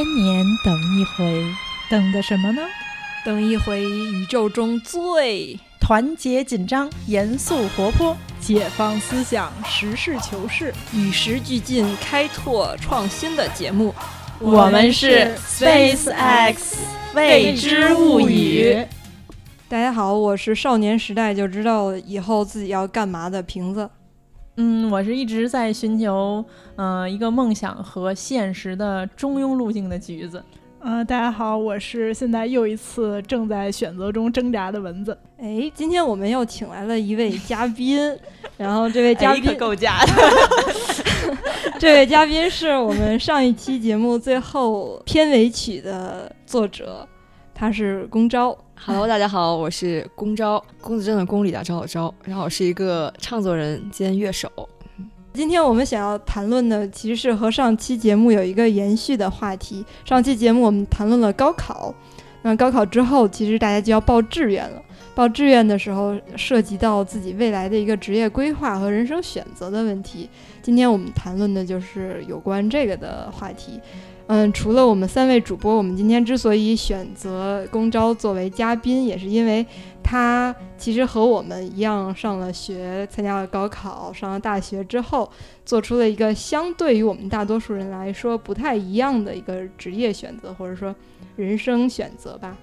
千年等一回，等的什么呢？等一回宇宙中最团结紧张、严肃活泼、解放思想、实事求是、与时俱进、开拓创新的节目。我们是 Space X 未知物语。大家好，我是少年时代就知道以后自己要干嘛的瓶子。嗯，我是一直在寻求嗯一个梦想和现实的中庸路径的橘子。嗯，大家好，我是现在又一次正在选择中挣扎的蚊子。哎，今天我们又请来了一位嘉宾，然后这位嘉宾够假的。这位嘉宾是我们上一期节目最后片尾曲的作者，他是龚昭。Hello，大家好，我是龚昭，龚子珍的龚里的昭的昭，然后我是一个唱作人兼乐手。今天我们想要谈论的其实是和上期节目有一个延续的话题。上期节目我们谈论了高考，那高考之后其实大家就要报志愿了。报志愿的时候涉及到自己未来的一个职业规划和人生选择的问题。今天我们谈论的就是有关这个的话题。嗯，除了我们三位主播，我们今天之所以选择龚昭作为嘉宾，也是因为他其实和我们一样上了学，参加了高考，上了大学之后，做出了一个相对于我们大多数人来说不太一样的一个职业选择，或者说人生选择吧，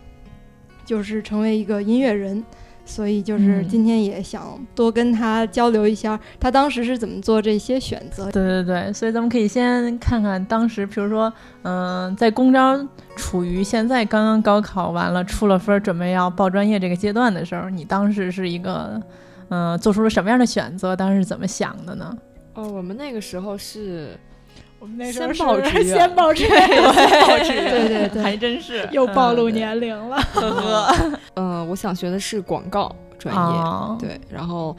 就是成为一个音乐人。所以就是今天也想多跟他交流一下，他当时是怎么做这些选择。对对对，所以咱们可以先看看当时，比如说，嗯，在公招处于现在刚刚高考完了，出了分，准备要报专业这个阶段的时候，你当时是一个，嗯，做出了什么样的选择？当时是怎么想的呢？哦，我们那个时候是。我们那时候是 先报志愿，对对对，还真是。又暴露年龄了。呵呵，嗯，我想学的是广告专业，对，然后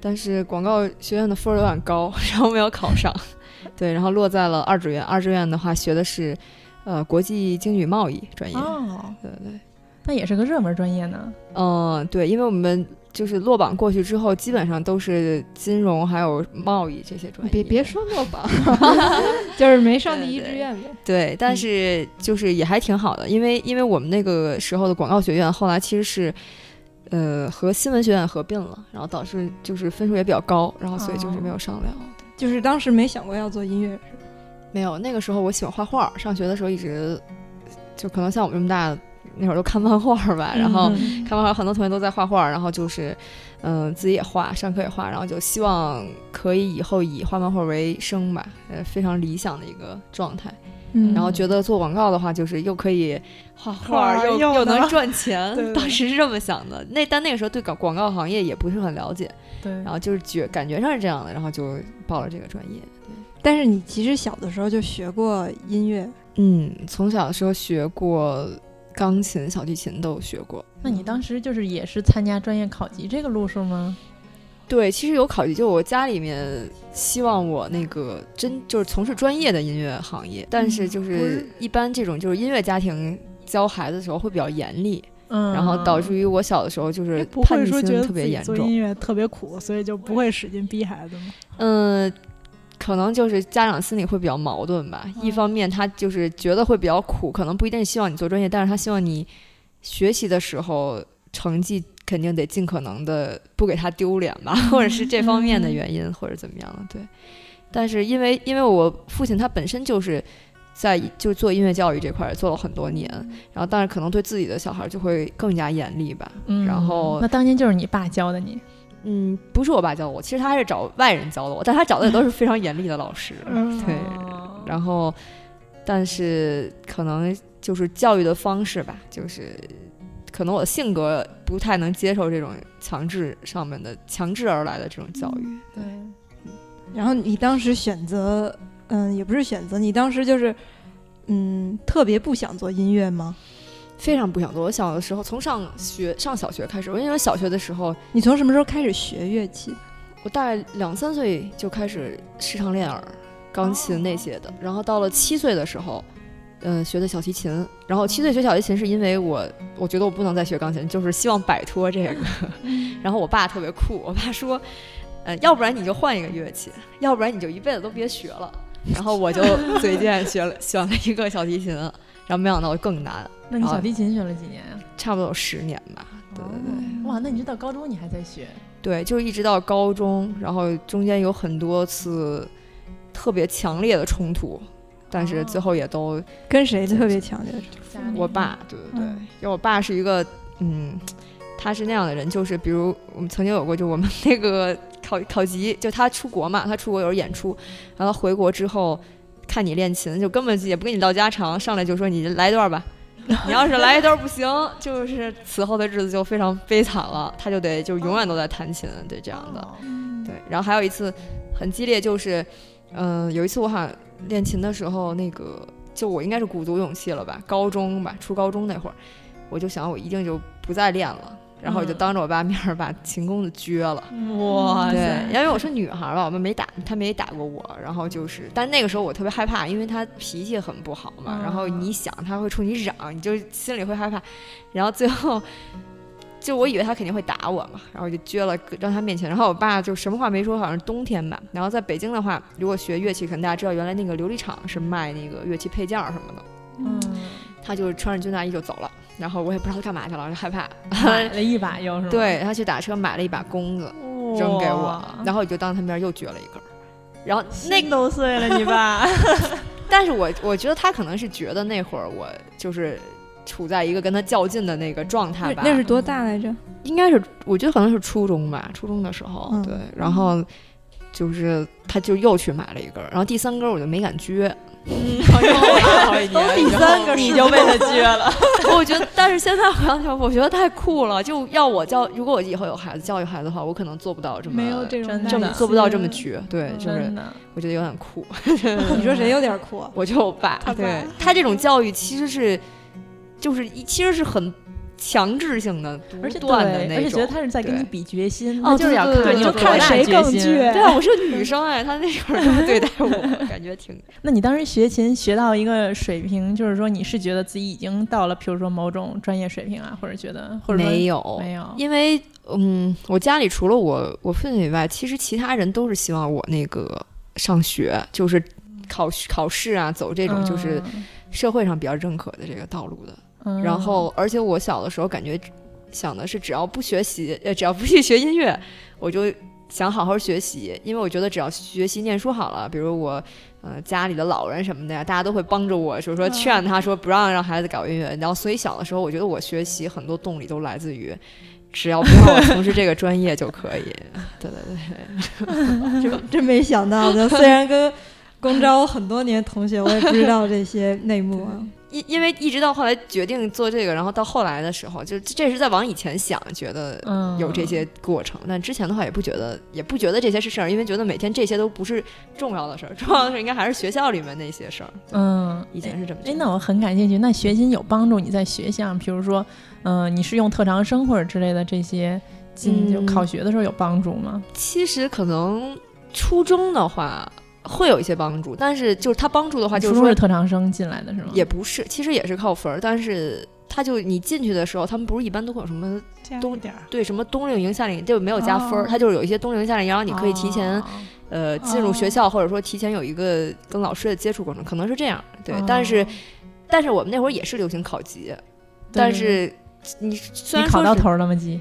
但是广告学院的分儿有点高，然后没有考上，对，然后落在了二志愿。二志愿的话学的是呃国际经济贸易专业，对对，那也是个热门专业呢。嗯，对，因为我们。就是落榜过去之后，基本上都是金融还有贸易这些专业。别别说落榜，就是没上第一志愿呗。对，但是就是也还挺好的，因为因为我们那个时候的广告学院后来其实是，呃，和新闻学院合并了，然后导致就是分数也比较高，然后所以就是没有上了。就是当时没想过要做音乐，是没有，那个时候我喜欢画画，上学的时候一直就可能像我们这么大。那会儿都看漫画吧，然后看漫画，很多同学都在画画，然后就是，嗯，自己也画，上课也画，然后就希望可以以后以画漫画为生吧，呃，非常理想的一个状态。嗯，然后觉得做广告的话，就是又可以画画，又又能赚钱，当时是这么想的。那但那个时候对搞广告行业也不是很了解，对，然后就是觉感觉上是这样的，然后就报了这个专业。对，但是你其实小的时候就学过音乐，嗯，从小的时候学过。钢琴、小提琴都学过。那你当时就是也是参加专业考级这个路数吗？对，其实有考级，就我家里面希望我那个真就是从事专业的音乐行业，但是就是一般这种就是音乐家庭教孩子的时候会比较严厉，嗯，然后导致于我小的时候就是叛逆心特别严重，做音乐特别苦，所以就不会使劲逼孩子吗？嗯。可能就是家长心里会比较矛盾吧。一方面，他就是觉得会比较苦，可能不一定希望你做专业，但是他希望你学习的时候成绩肯定得尽可能的不给他丢脸吧，或者是这方面的原因，或者怎么样的。对。但是因为因为我父亲他本身就是在就做音乐教育这块做了很多年，然后但是可能对自己的小孩就会更加严厉吧。嗯。然后那当年就是你爸教的你。嗯，不是我爸教我，其实他还是找外人教的我，但他找的也都是非常严厉的老师。对，然后，但是可能就是教育的方式吧，就是可能我的性格不太能接受这种强制上面的强制而来的这种教育。对，然后你当时选择，嗯，也不是选择，你当时就是，嗯，特别不想做音乐吗？非常不想做。我小的时候，从上学上小学开始，我因为小学的时候，你从什么时候开始学乐器？我大概两三岁就开始视唱练耳、钢琴那些的。然后到了七岁的时候，嗯，学的小提琴。然后七岁学小提琴是因为我，我觉得我不能再学钢琴，就是希望摆脱这个。然后我爸特别酷，我爸说，呃，要不然你就换一个乐器，要不然你就一辈子都别学了。然后我就 随便学了选了一个小提琴，然后没想到更难，那你小提琴学了几年啊、差不多有十年吧。对对对。哦哇，那你这到高中你还在学？对，就是一直到高中，然后中间有很多次特别强烈的冲突，但是最后也都跟谁特别强烈的？冲突我爸，对对对，嗯因为我爸是一个，嗯，他是那样的人，就是比如我们曾经有过，就我们那个考考级，就他出国嘛，他出国有时候演出，然后回国之后看你练琴，就根本也不跟你唠家常，上来就说你来一段吧。你要是来一段不行，就是此后的日子就非常悲惨了，他就得就永远都在弹琴，对这样的。哦对，然后还有一次很激烈，就是，嗯、有一次我好像练琴的时候，那个就我应该是鼓足勇气了吧，高中吧，初高中那会儿，我就想我一定就不再练了，然后我就嗯当着我爸面儿把秦公子撅了。哇塞，，因为我是女孩儿吧，我们没打，他没打过我，然后就是，但那个时候我特别害怕，因为他脾气很不好嘛，然后嗯你想他会冲你嚷，你就心里会害怕，然后最后。就我以为他肯定会打我嘛，然后就撅了让他面前，然后我爸就什么话没说，好像是冬天吧。然后在北京的话，如果学乐器，可能大家知道原来那个琉璃厂是卖那个乐器配件儿什么的，嗯，他就穿着军大衣就走了，然后我也不知道他干嘛去了，就害怕。买 了一把又是吗？对他去打车买了一把弓子，扔给我，然后我就当他面又撅了一根儿，然后那个都碎了，你爸。但是我我觉得他可能是觉得那会儿我就是处在一个跟他较劲的那个状态吧，那那是多大来着？应该是我觉得可能是初中吧，初中的时候，嗯对，然后就是他就又去买了一根儿，然后第三根儿我就没敢撅。嗯，第三个你就被他撅了，我觉得，但是现在回想起来，我觉得太酷了。就要我教，如果我以后有孩子，教育孩子的话，我可能做不到这么没有这种做不到这么绝，对，就是。我觉得有点酷。你说谁有点酷啊？我就我爸，对他这种教育其实是，就是一其实是很强制性的、独而且断的那种而且觉得。他是在跟你比决心，哦就是要看就看谁更心倔对啊，我是个女生哎，他那会儿这么对待我，感觉挺那你当时学琴学到一个水平，就是说你是觉得自己已经到了，比如说某种专业水平啊，或者觉得或者说没有没有，因为嗯，我家里除了我我父亲以外，其实其他人都是希望我那个上学，就是考考试啊，走这种就是社会上比较认可的这个道路的。嗯，然后，而且我小的时候感觉想的是，只要不学习，呃，只要不去学音乐，我就想好好学习，因为我觉得只要学习念书好了，比如我，呃，家里的老人什么的呀，大家都会帮着我，就是说劝他说不让让孩子搞音乐。然后，所以小的时候，我觉得我学习很多动力都来自于。只要不让我从事这个专业就可以，对对对，真真没想到的，虽然跟公招很多年同学，我也不知道这些内幕啊。因因为一直到后来决定做这个，然后到后来的时候，就这是在往以前想，觉得有这些过程，但之前的话也不觉得，也不觉得这些是事儿，因为觉得每天这些都不是重要的事儿，重要的事儿应该还是学校里面那些事儿。嗯，以前是这么哎，那我很感兴趣。那学琴有帮助你在学校，比如说，嗯、你是用特长生或者之类的这些进就考学的时候有帮助吗？其实可能初中的话会有一些帮助，但是就是他帮助的话，就是说是特长生进来的是吗？也不是，其实也是靠分儿，但是他就你进去的时候，他们不是一般都会有什么冬对什么冬令营、夏令营，就没有加分儿，哦他就是有一些冬令营、夏令营，然后你可以提前。哦呃，进入学校，或者说提前有一个跟老师的接触过程，可能是这样。对，但是哦但是我们那会儿也是流行考级，但是你虽然考到头了吗？级？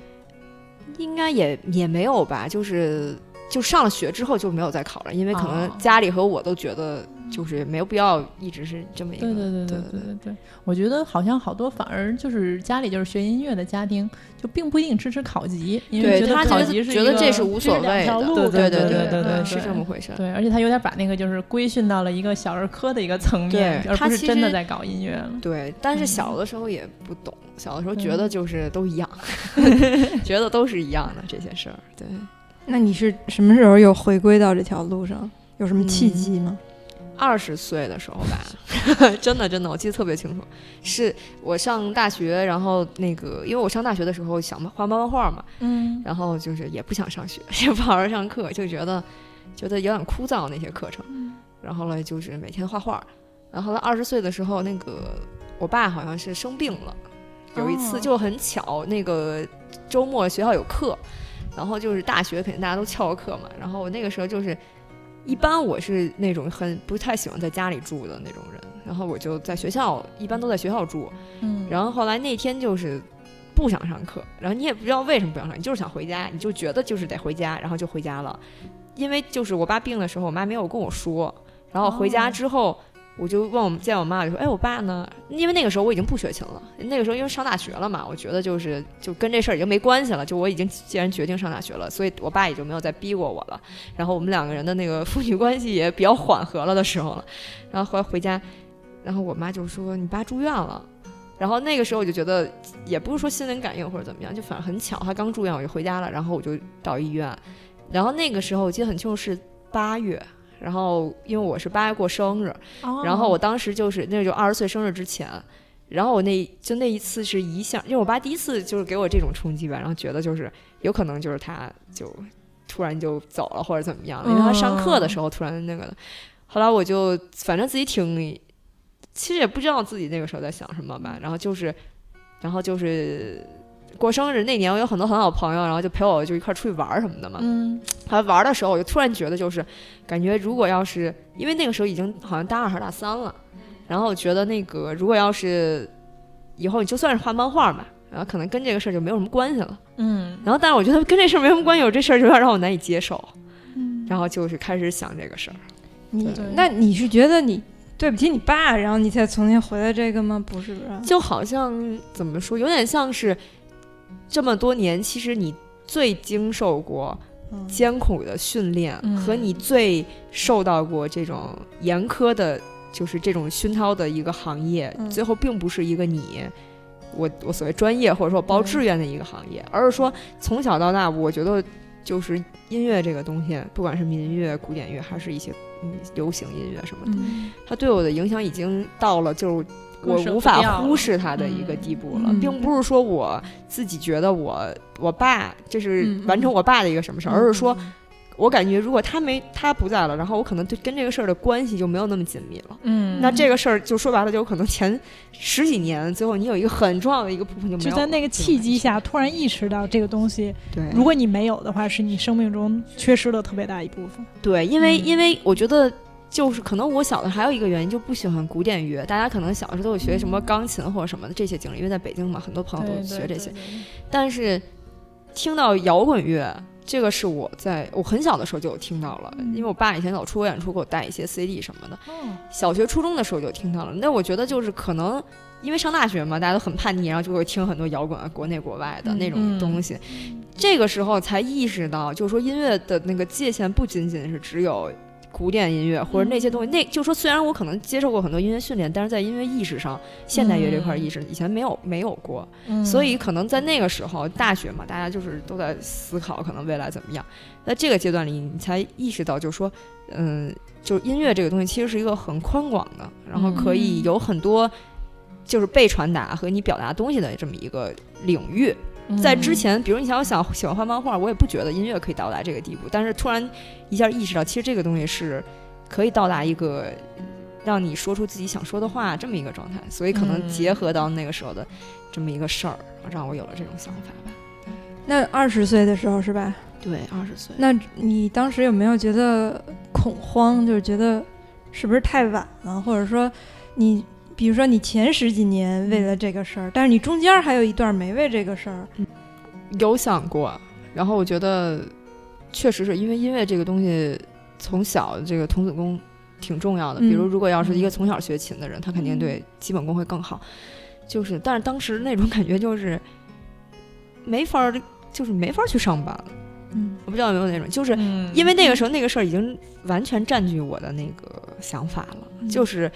应该也也没有吧，就是就上了学之后就没有再考了，因为可能哦家里和我都觉得就是没有必要一直是这么一个。对对对对对对对，我觉得好像好多反而就是家里就是学音乐的家庭，就并不一定支持考级，因为他觉得考觉得这是无所谓的。对对对对对对是这么回事。对，而且他有点把那个就是规训到了一个小儿科的一个层面，而不是真的在搞音乐了。对，但是嗯小的时候也不懂，小的时候觉得就是都一样 觉得都是一样的这些事儿。对，那你是什么时候又回归到这条路上？有什么契机吗？二十岁的时候吧，真的真的，我记得特别清楚，是我上大学，然后那个，因为我上大学的时候想画漫画嘛，嗯。然后就是也不想上学，也不好好上课，就觉得觉得有点枯燥那些课程，然后呢就是每天画画，然后后来二十岁的时候，那个我爸好像是生病了，有一次哦。就很巧，那个周末学校有课，然后就是大学肯定大家都翘课嘛，然后我那个时候就是一般我是那种很不太喜欢在家里住的那种人，然后我就在学校，一般都在学校住。嗯，然后后来那天就是不想上课，然后你也不知道为什么不想上，你就是想回家，你就觉得就是得回家，然后就回家了。因为就是我爸病的时候，我妈没有跟我说，然后回家之后。我就问我见我妈，就说：“哎，我爸呢？因为那个时候我已经不学琴了，那个时候因为上大学了嘛，我觉得就是就跟这事儿已经没关系了。就我已经既然决定上大学了，所以我爸也就没有再逼过我了。然后我们两个人的那个父女关系也比较缓和了的时候了。然后后来回家，然后我妈就说：你爸住院了。然后那个时候我就觉得也不是说心灵感应或者怎么样，就反正很巧，他刚住院我就回家了。然后我就到医院，然后那个时候我记得很清楚是八月。”然后，因为我是八月过生日，然后我当时就是那就二十岁生日之前，然后我那就那一次是一下，因为我爸第一次就是给我这种冲击吧，然后觉得就是有可能就是他就突然就走了或者怎么样，因为他上课的时候突然那个，后来我就反正自己挺，其实也不知道自己那个时候在想什么吧，然后就是，然后就是。过生日那年，我有很多很好的朋友，然后就陪我就一块出去玩什么的嘛。嗯，后来玩的时候，我就突然觉得，就是感觉如果要是因为那个时候已经好像大二还是大三了，然后我觉得那个如果要是以后你就算是画漫画嘛，然后可能跟这个事儿就没有什么关系了。嗯，然后但是我觉得跟这事儿没什么关系，我这事儿有点让我难以接受。嗯，然后就是开始想这个事儿。你那你是觉得你对不起你爸，然后你才重新回来这个吗？不是，就好像怎么说，有点像是。这么多年，其实你最经受过艰苦的训练，和你最受到过这种严苛的，就是这种熏陶的一个行业，最后并不是一个你，我我所谓专业或者说报志愿的一个行业，而是说从小到大，我觉得就是音乐这个东西，不管是民乐、古典乐，还是一些嗯流行音乐什么的，它对我的影响已经到了就。我无法忽视他的一个地步了，并不是说我自己觉得我我爸这是完成我爸的一个什么事儿，而是说，我感觉如果他没他不在了，然后我可能对跟这个事儿的关系就没有那么紧密了。嗯，那这个事儿就说白了，就有可能前十几年最后你有一个很重要的一个部分就没有。就在那个契机下突然意识到这个东西，对，如果你没有的话，是你生命中缺失了特别大一部分。对，因为因为我觉得。就是可能我小的还有一个原因就不喜欢古典乐，大家可能小时候都有学什么钢琴或者什么的这些经历，因为在北京嘛，很多朋友都学这些。但是听到摇滚乐，这个是我在我很小的时候就有听到了，因为我爸以前老出国演出，给我带一些 CD 什么的。小学初中的时候就听到了。那我觉得就是可能因为上大学嘛，大家都很叛逆，然后就会听很多摇滚，国内国外的那种东西。这个时候才意识到，就是说音乐的那个界限不仅仅是只有。古典音乐或者那些东西，那就说虽然我可能接受过很多音乐训练，但是在音乐意识上，现代乐这块意识以前没有没有过，所以可能在那个时候大学嘛，大家就是都在思考可能未来怎么样，在这个阶段里，你才意识到就是说，嗯，就是音乐这个东西其实是一个很宽广的，然后可以有很多就是被传达和你表达东西的这么一个领域。在之前，比如你想我想喜欢画漫画，我也不觉得音乐可以到达这个地步。但是突然一下意识到，其实这个东西是可以到达一个让你说出自己想说的话这么一个状态。所以可能结合到那个时候的这么一个事儿，让我有了这种想法吧。那二十岁的时候是吧？对，二十岁。那你当时有没有觉得恐慌？就是觉得是不是太晚了，或者说你？比如说，你前十几年为了这个事儿，但是你中间还有一段没为这个事儿，有想过。然后我觉得，确实是因为因为这个东西，从小这个童子功挺重要的。比如，如果要是一个从小学琴的人，他肯定对基本功会更好。就是，但是当时那种感觉就是没法儿，就是没法儿去上班了。嗯，我不知道有没有那种，就是因为那个时候那个事儿已经完全占据我的那个想法了，就是。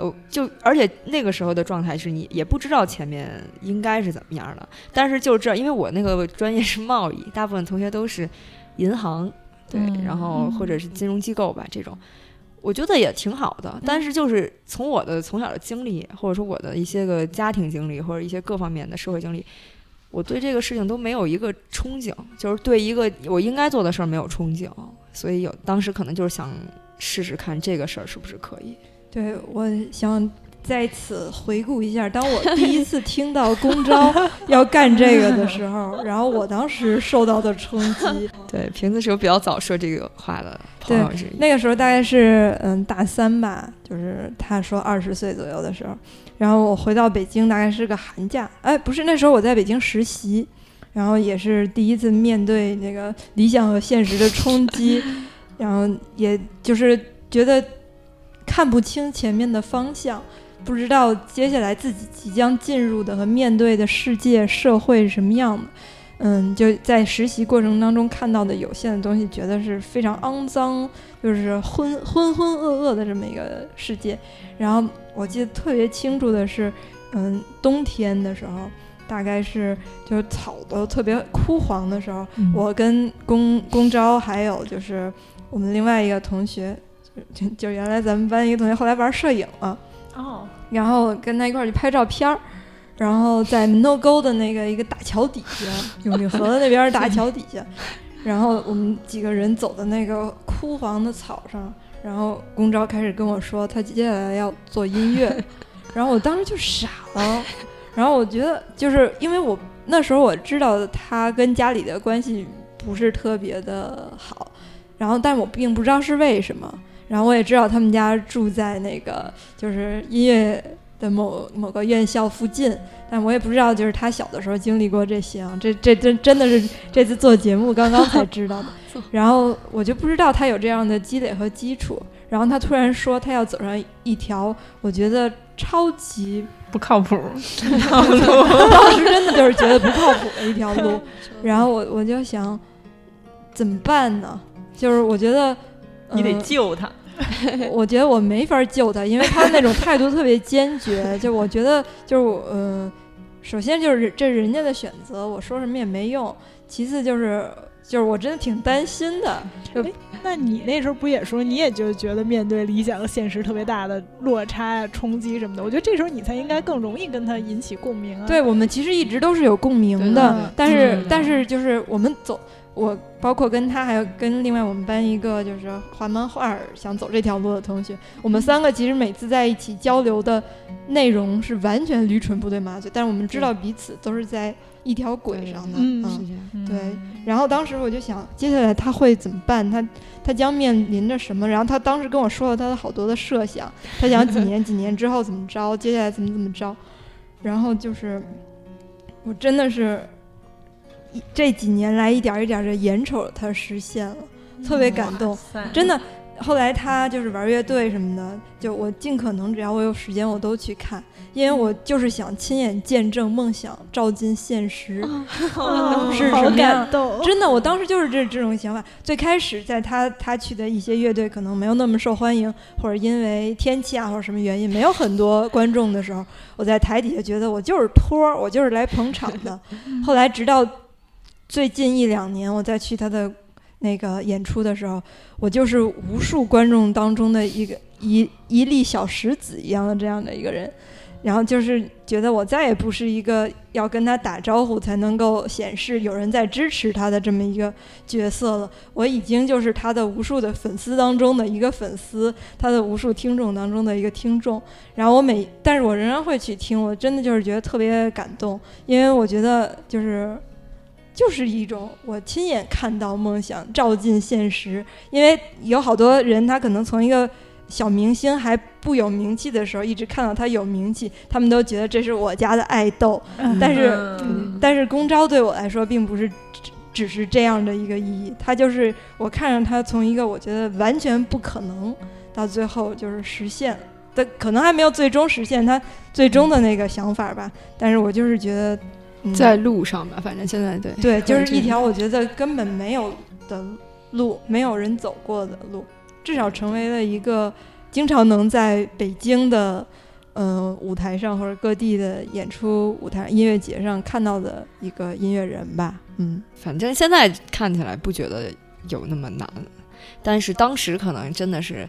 呃，就而且那个时候的状态是你也不知道前面应该是怎么样的，但是就这，因为我那个专业是贸易，大部分同学都是银行，对，然后或者是金融机构吧，这种，我觉得也挺好的。但是就是从我的从小的经历，或者说我的一些个家庭经历，或者一些各方面的社会经历，我对这个事情都没有一个憧憬，就是对一个我应该做的事儿没有憧憬，所以有当时可能就是想试试看这个事儿是不是可以。对，我想在此回顾一下，当我第一次听到公招 要干这个的时候，然后我当时受到的冲击。对，瓶子是有比较早说这个话的朋友之一。那个时候大概是嗯大三吧，就是他说二十岁左右的时候，然后我回到北京大概是个寒假，哎，不是那时候我在北京实习，然后也是第一次面对那个理想和现实的冲击，然后也就是觉得看不清前面的方向。不知道接下来自己即将进入的和面对的世界社会是什么样的，嗯，就在实习过程当中看到的有限的东西，觉得是非常肮脏，就是浑浑浑噩噩的这么一个世界。然后我记得特别清楚的是，嗯，冬天的时候，大概是就是草都特别枯黄的时候，我跟龚龚昭还有就是我们另外一个同学，就就原来咱们班一个同学，后来玩摄影了。哦，然后跟他一块儿去拍照片儿，然后在门头沟的那个一个大桥底下，永定河那边大桥底下，然后我们几个人走的那个枯黄的草上，然后龚昭开始跟我说他接下来要做音乐，然后我当时就傻了，然后我觉得就是因为我那时候我知道他跟家里的关系不是特别的好，然后但我并不知道是为什么。然后我也知道他们家住在那个就是音乐的某某个院校附近，但我也不知道就是他小的时候经历过这些啊，这这真真的是这次做节目刚刚才知道的。然后我就不知道他有这样的积累和基础。然后他突然说他要走上一条我觉得超级不靠谱的道路，当时真的就是觉得不靠谱的一条路。然后我我就想怎么办呢？就是我觉得你得救他。我觉得我没法救他，因为他那种态度特别坚决。就我觉得，就是我，嗯，首先就是这人家的选择，我说什么也没用。其次就是，就是我真的挺担心的。哎，那你那时候不也说，你也就觉得面对理想和现实特别大的落差呀、冲击什么的？我觉得这时候你才应该更容易跟他引起共鸣啊。对我们其实一直都是有共鸣的，但是但是就是我们走。我包括跟他，还有跟另外我们班一个就是画漫画想走这条路的同学，我们三个其实每次在一起交流的内容是完全驴唇不对马嘴，但是我们知道彼此都是在一条轨上的。嗯，对。然后当时我就想，接下来他会怎么办？他他将面临着什么？然后他当时跟我说了他的好多的设想，他想几 年几年之后怎么着，接下来怎么怎么着。然后就是我真的是。这几年来，一点一点的眼瞅他实现了，特别感动，真的。后来他就是玩乐队什么的，就我尽可能只要我有时间，我都去看，因为我就是想亲眼见证梦想照进现实 是什么样。真的，我当时就是这这种想法。最开始在他他去的一些乐队可能没有那么受欢迎，或者因为天气啊或者什么原因没有很多观众的时候，我在台底下觉得我就是托儿，我就是来捧场的。后来直到。最近一两年，我再去他的那个演出的时候，我就是无数观众当中的一个一一粒小石子一样的这样的一个人，然后就是觉得我再也不是一个要跟他打招呼才能够显示有人在支持他的这么一个角色了，我已经就是他的无数的粉丝当中的一个粉丝，他的无数听众当中的一个听众，然后我每，但是我仍然会去听，我真的就是觉得特别感动，因为我觉得就是。就是一种我亲眼看到梦想照进现实，因为有好多人他可能从一个小明星还不有名气的时候，一直看到他有名气，他们都觉得这是我家的爱豆。但是，但是公招对我来说并不是只只是这样的一个意义，他就是我看着他从一个我觉得完全不可能到最后就是实现的，可能还没有最终实现他最终的那个想法吧。但是我就是觉得。在路上吧，反正现在对对，就是一条我觉得根本没有的路，没有人走过的路，至少成为了一个经常能在北京的呃舞台上或者各地的演出舞台音乐节上看到的一个音乐人吧。嗯，反正现在看起来不觉得有那么难，但是当时可能真的是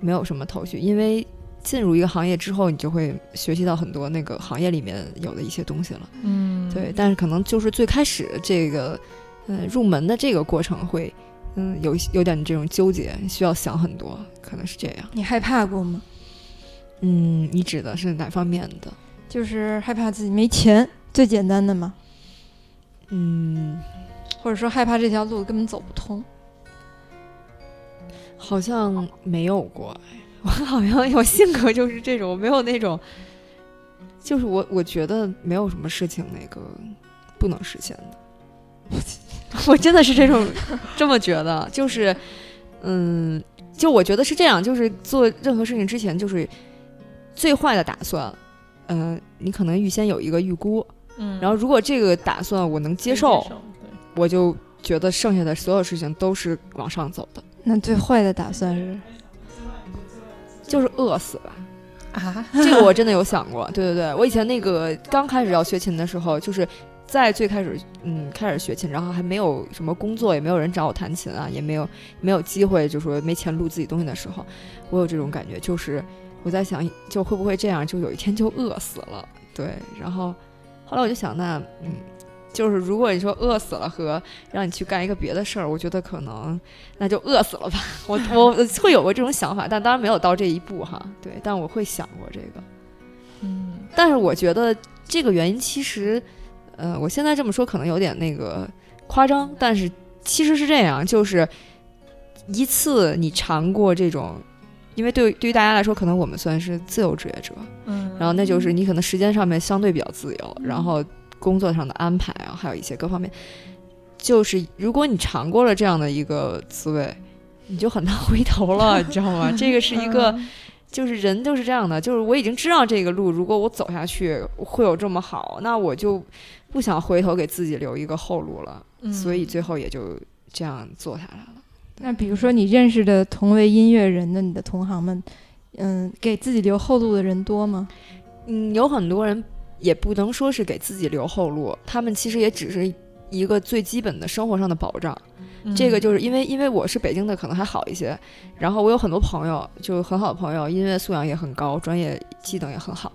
没有什么头绪，因为。进入一个行业之后，你就会学习到很多那个行业里面有的一些东西了。嗯，对。但是可能就是最开始这个，呃，入门的这个过程会，嗯，有有点这种纠结，需要想很多，可能是这样。你害怕过吗？嗯，你指的是哪方面的？就是害怕自己没钱，最简单的嘛，嗯，或者说害怕这条路根本走不通。好像没有过哎，我好像有性格就是这种，我没有那种，就是我我觉得没有什么事情那个不能实现的，我真的是这种这么觉得，就是嗯，就我觉得是这样，就是做任何事情之前，就是最坏的打算，嗯、你可能预先有一个预估，嗯，然后如果这个打算我能接接受，对我就觉得剩下的所有事情都是往上走的，那最坏的打算是，就是饿死吧。啊，这个我真的有想过，对对对，我以前那个刚开始要学琴的时候，就是在最开始嗯开始学琴，然后还没有什么工作，也没有人找我弹琴啊，也没有没有机会，就说没钱录自己东西的时候，我有这种感觉，就是我在想，就会不会这样，就有一天就饿死了，对，然后后来我就想，那嗯。就是如果你说饿死了和让你去干一个别的事儿，我觉得可能那就饿死了吧。我我会有过这种想法，但当然没有到这一步哈。对，但我会想过这个。嗯但是我觉得这个原因其实，呃，我现在这么说可能有点那个夸张，但是其实是这样，就是一次你尝过这种，因为对对于大家来说，可能我们算是自由职业者，嗯，然后那就是你可能时间上面相对比较自由，然后工作上的安排啊，还有一些各方面，就是如果你尝过了这样的一个滋味，你就很难回头了，你知道吗？这个是一个。嗯就是人就是这样的，就是我已经知道这个路，如果我走下去会有这么好，那我就不想回头给自己留一个后路了，嗯所以最后也就这样做下来了。那比如说你认识的同为音乐人的你的同行们，嗯，给自己留后路的人多吗？嗯，有很多人也不能说是给自己留后路，他们其实也只是一个最基本的生活上的保障。这个就是因为因为我是北京的，可能还好一些。然后我有很多朋友，就很好的朋友，音乐素养也很高，专业技能也很好。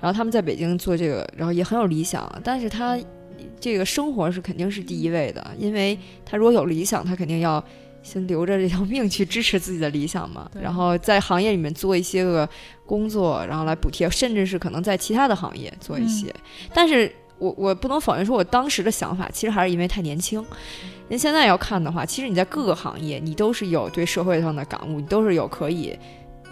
然后他们在北京做这个，然后也很有理想，但是他这个生活是肯定是第一位的，因为他如果有理想，他肯定要先留着这条命去支持自己的理想嘛。然后在行业里面做一些个工作，然后来补贴，甚至是可能在其他的行业做一些。但是我我不能否认说，我当时的想法其实还是因为太年轻。您现在要看的话，其实你在各个行业，你都是有对社会上的感悟，你都是有可以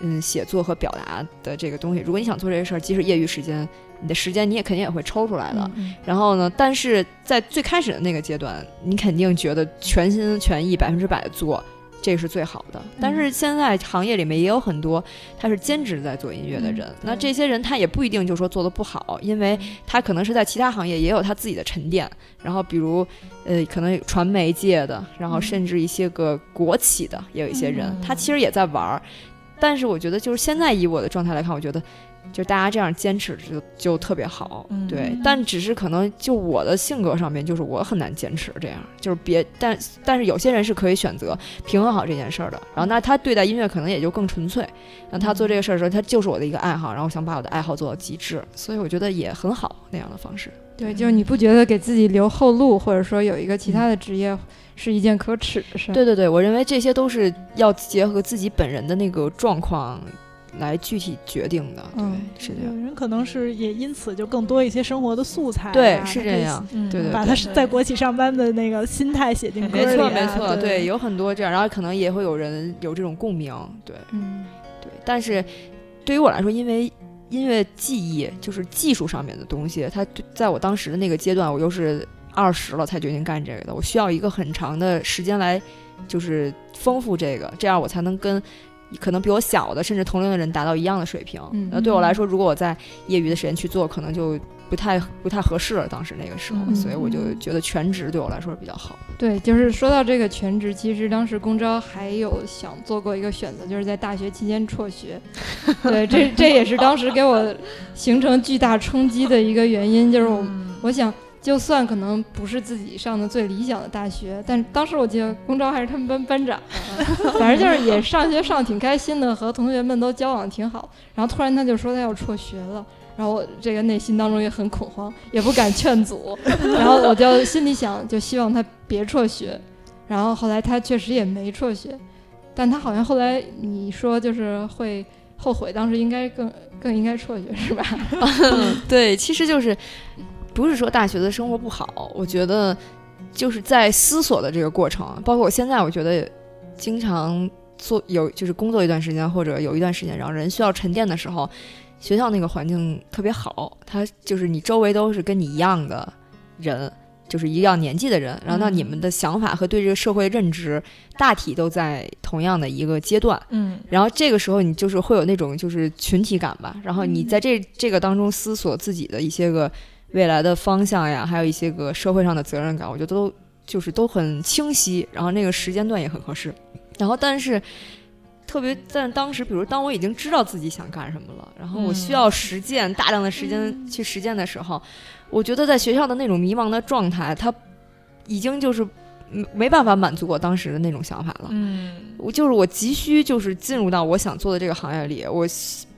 嗯写作和表达的这个东西。如果你想做这些事儿，即使业余时间，你的时间你也肯定也会抽出来的。嗯然后呢，但是在最开始的那个阶段，你肯定觉得全心全意、百分之百的做，这是最好的。但是现在行业里面也有很多他是兼职在做音乐的人，那这些人他也不一定就说做的不好，因为他可能是在其他行业也有他自己的沉淀。然后比如呃，可能有传媒界的，然后甚至一些个国企的，也有一些人，嗯他其实也在玩儿。但是我觉得，就是现在以我的状态来看，我觉得就大家这样坚持就就特别好，嗯对。但只是可能就我的性格上面，就是我很难坚持这样，就是别，但但是有些人是可以选择平衡好这件事儿的。然后那他对待音乐可能也就更纯粹，那他做这个事儿的时候，他就是我的一个爱好，然后想把我的爱好做到极致，所以我觉得也很好那样的方式。对，就是你不觉得给自己留后路，或者说有一个其他的职业，是一件可耻的事？对对对，我认为这些都是要结合自己本人的那个状况来具体决定的。对，嗯是这样。有人可能是也因此就更多一些生活的素材啊、对，是这样。嗯对对把他是在国企上班的那个心态写进歌里、啊，没错，没错，对对，有很多这样，然后可能也会有人有这种共鸣，对嗯，对。但是对于我来说，因为音乐技艺就是技术上面的东西，它对在我当时的那个阶段，我又是二十了才决定干这个的，我需要一个很长的时间来就是丰富这个，这样我才能跟。可能比我小的，甚至同龄的人达到一样的水平。嗯那对我来说，如果我在业余的时间去做，可能就不太不太合适了。当时那个时候，嗯所以我就觉得全职对我来说是比较好的。对，就是说到这个全职，其实当时公招还有想做过一个选择，就是在大学期间辍学。对，这这也是当时给我形成巨大冲击的一个原因，就是我嗯我想，就算可能不是自己上的最理想的大学，但当时我记得公招还是他们班班长，反正就是也上学上挺开心的，和同学们都交往挺好。然后突然他就说他要辍学了，然后我这个内心当中也很恐慌，也不敢劝阻，然后我就心里想，就希望他别辍学。然后后来他确实也没辍学，但他好像后来你说就是会后悔当时应该更更应该辍学是吧？对，其实就是不是说大学的生活不好，我觉得就是在思索的这个过程，包括我现在，我觉得经常做有就是工作一段时间或者有一段时间，然后人需要沉淀的时候，学校那个环境特别好，它就是你周围都是跟你一样的人。就是一样年纪的人，然后那你们的想法和对这个社会认知大体都在同样的一个阶段，嗯，然后这个时候你就是会有那种就是群体感吧，然后你在这这个当中思索自己的一些个未来的方向呀，还有一些个社会上的责任感，我觉得都就是都很清晰，然后那个时间段也很合适，然后但是特别在当时，比如当我已经知道自己想干什么了，然后我需要实践大量的时间去实践的时候。我觉得在学校的那种迷茫的状态，他已经就是没没办法满足我当时的那种想法了。嗯，我就是我急需就是进入到我想做的这个行业里，我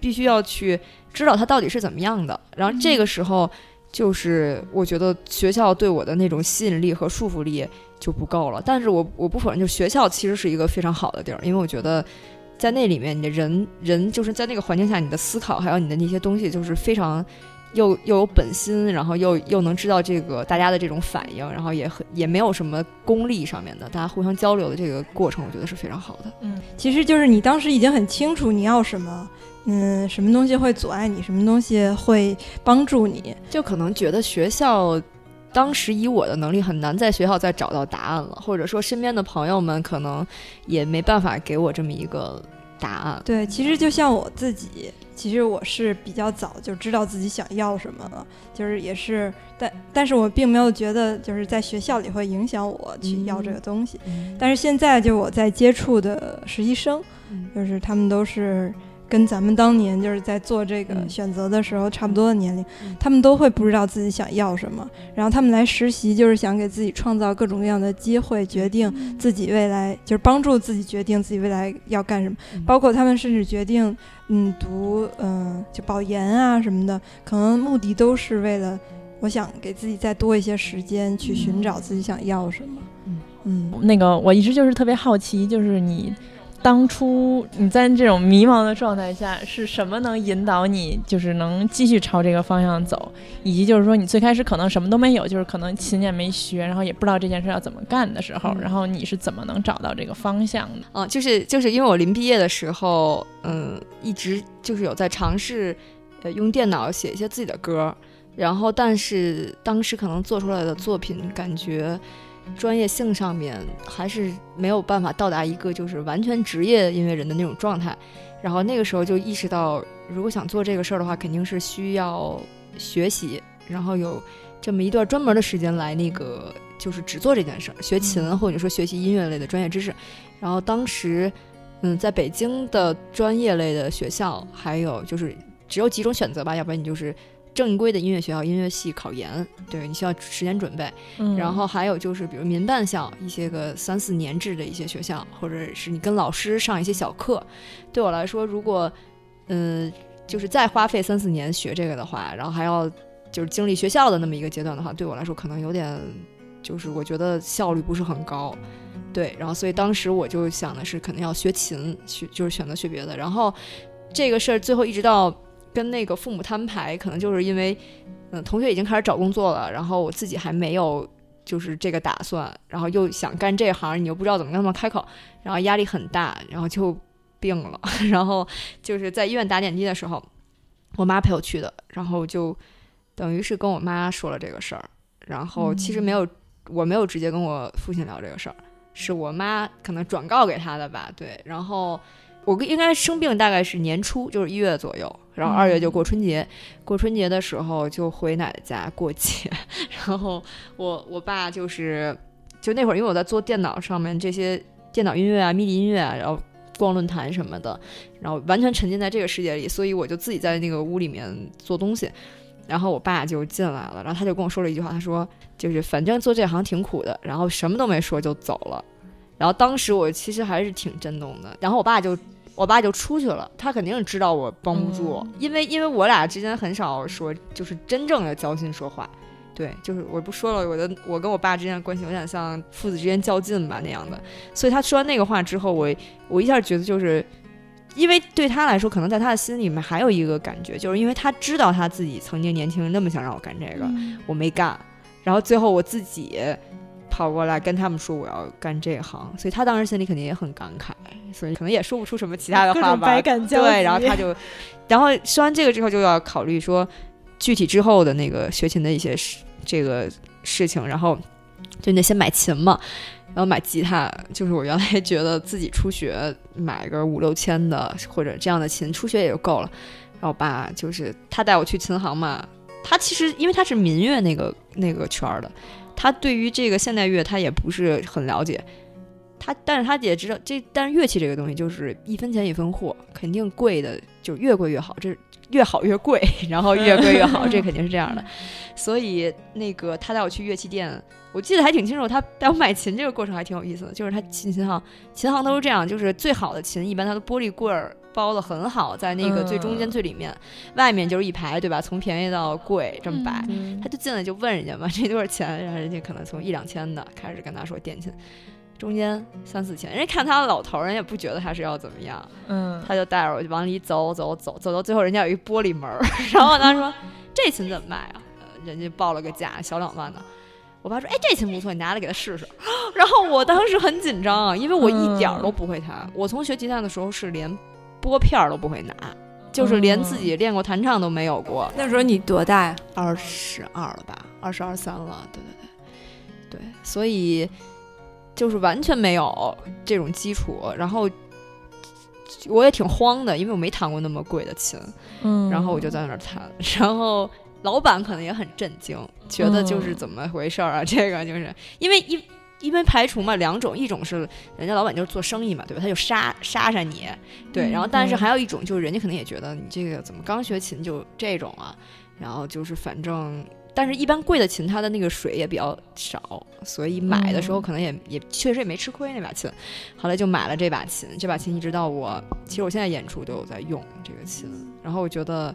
必须要去知道它到底是怎么样的。然后这个时候，就是我觉得学校对我的那种吸引力和束缚力就不够了。但是我我不否认，就学校其实是一个非常好的地儿，因为我觉得在那里面，你的人人就是在那个环境下，你的思考还有你的那些东西，就是非常。又又有本心，然后又又能知道这个大家的这种反应，然后也很也没有什么功利上面的，大家互相交流的这个过程，我觉得是非常好的。嗯，其实就是你当时已经很清楚你要什么，嗯，什么东西会阻碍你，什么东西会帮助你，就可能觉得学校当时以我的能力很难在学校再找到答案了，或者说身边的朋友们可能也没办法给我这么一个答案。对，其实就像我自己。其实我是比较早就知道自己想要什么了，就是也是，但但是我并没有觉得就是在学校里会影响我去要这个东西。但是现在就我在接触的实习生，就是他们都是。跟咱们当年就是在做这个选择的时候差不多的年龄，他们都会不知道自己想要什么，然后他们来实习就是想给自己创造各种各样的机会，决定自己未来，就是帮助自己决定自己未来要干什么，包括他们甚至决定，嗯，读，嗯，就保研啊什么的，可能目的都是为了，我想给自己再多一些时间去寻找自己想要什么。嗯，那个我一直就是特别好奇，就是你。当初你在这种迷茫的状态下，是什么能引导你，就是能继续朝这个方向走？以及就是说，你最开始可能什么都没有，就是可能琴也没学，然后也不知道这件事要怎么干的时候，然后你是怎么能找到这个方向的？嗯，就是就是因为我临毕业的时候，嗯，一直就是有在尝试，呃，用电脑写一些自己的歌，然后但是当时可能做出来的作品感觉。专业性上面还是没有办法到达一个就是完全职业音乐人的那种状态，然后那个时候就意识到，如果想做这个事儿的话，肯定是需要学习，然后有这么一段专门的时间来那个就是只做这件事儿，学琴或者说学习音乐类的专业知识。然后当时，嗯，在北京的专业类的学校，还有就是只有几种选择吧，要不然你就是。正规的音乐学校音乐系考研，对你需要时间准备。然后还有就是，比如民办校一些个三四年制的一些学校，或者是你跟老师上一些小课。对我来说，如果嗯，就是再花费三四年学这个的话，然后还要就是经历学校的那么一个阶段的话，对我来说可能有点，就是我觉得效率不是很高。对，然后所以当时我就想的是，可能要学琴，学就是选择学别的。然后这个事儿最后一直到。跟那个父母摊牌，可能就是因为，嗯，同学已经开始找工作了，然后我自己还没有，就是这个打算，然后又想干这行，你又不知道怎么跟他们开口，然后压力很大，然后就病了，然后就是在医院打点滴的时候，我妈陪我去的，然后就等于是跟我妈说了这个事儿，然后其实没有，我没有直接跟我父亲聊这个事儿，是我妈可能转告给他的吧，对，然后。我应该生病大概是年初，就是一月左右，然后二月就过春节。过春节的时候就回奶奶家过节，然后我我爸就是就那会儿，因为我在做电脑上面这些电脑音乐啊、MIDI 音乐啊，然后逛论坛什么的，然后完全沉浸在这个世界里，所以我就自己在那个屋里面做东西。然后我爸就进来了，然后他就跟我说了一句话，他说就是反正做这行挺苦的，然后什么都没说就走了。然后当时我其实还是挺震动的，然后我爸就，我爸就出去了，他肯定是知道我绷不住，因为因为我俩之间很少说就是真正的交心说话，对，就是我不说了，我的我跟我爸之间的关系有点像父子之间较劲吧那样的，所以他说完那个话之后，我我一下觉得就是因为对他来说，可能在他的心里面还有一个感觉，就是因为他知道他自己曾经年轻人那么想让我干这个，我没干，然后最后我自己跑过来跟他们说我要干这行，所以他当时心里肯定也很感慨，所以可能也说不出什么其他的话吧。百感交对，然后他就，然后说完这个之后就要考虑说具体之后的那个学琴的一些事这个事情，然后就那些买琴嘛。然后买吉他，就是我原来觉得自己初学买个五六千的或者这样的琴，初学也就够了。然后我爸就是他带我去琴行嘛，他其实因为他是民乐那个那个圈儿的，他对于这个现代乐他也不是很了解。他但是他也知道这，但是乐器这个东西就是一分钱一分货，肯定贵的就越贵越好，这越好越贵，然后越贵越好，这 肯定是这样的。所以那个他带我去乐器店。我记得还挺清楚，他带我买琴这个过程还挺有意思的。就是他琴琴行，琴行都是这样，就是最好的琴，一般它的玻璃柜儿包的很好，在那个最中间最里面，外面就是一排，对吧？从便宜到贵这么摆。他就进来就问人家嘛，这多少钱？然后人家可能从一两千的开始跟他说电琴，中间三四千。人家看他老头，人也不觉得他是要怎么样，嗯，他就带着我就往里走走走，走到最后人家有一玻璃门儿，然后他说这琴怎么卖啊？人家报了个价，小两万的。我爸说：“哎，这琴不错，你拿来给他试试。”然后我当时很紧张，因为我一点儿都不会弹。我从学吉他的时候是连拨片都不会拿，就是连自己练过弹唱都没有过。那时候你多大呀？二十二了吧？二十二三了？对对对，对，所以就是完全没有这种基础。然后我也挺慌的，因为我没弹过那么贵的琴。嗯，然后我就在那儿弹，然后。老板可能也很震惊，觉得就是怎么回事儿啊？这个就是因为一因为排除嘛两种，一种是人家老板就是做生意嘛，对吧？他就杀杀杀你，对。然后但是还有一种就是人家可能也觉得你这个怎么刚学琴就这种啊？然后就是反正，但是一般贵的琴它的那个水也比较少，所以买的时候可能也也确实也没吃亏那把琴。后来就买了这把琴，这把琴一直到我其实我现在演出都有在用这个琴。然后我觉得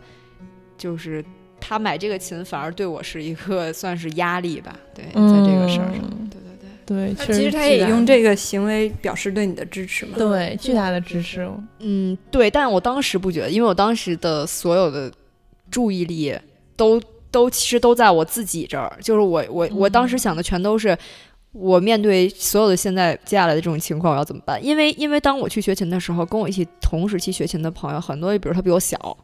就是。他买这个琴反而对我是一个算是压力吧，对，在这个事儿上，对对。其实他也用这个行为表示对你的支持嘛，对，巨大的支持。嗯，对，但我当时不觉得，因为我当时的所有的注意力都都其实都在我自己这儿，就是我我我当时想的全都是我面对所有的现在接下来的这种情况我要怎么办？因为因为当我去学琴的时候，跟我一起同时期学琴的朋友很多，比如他比我小。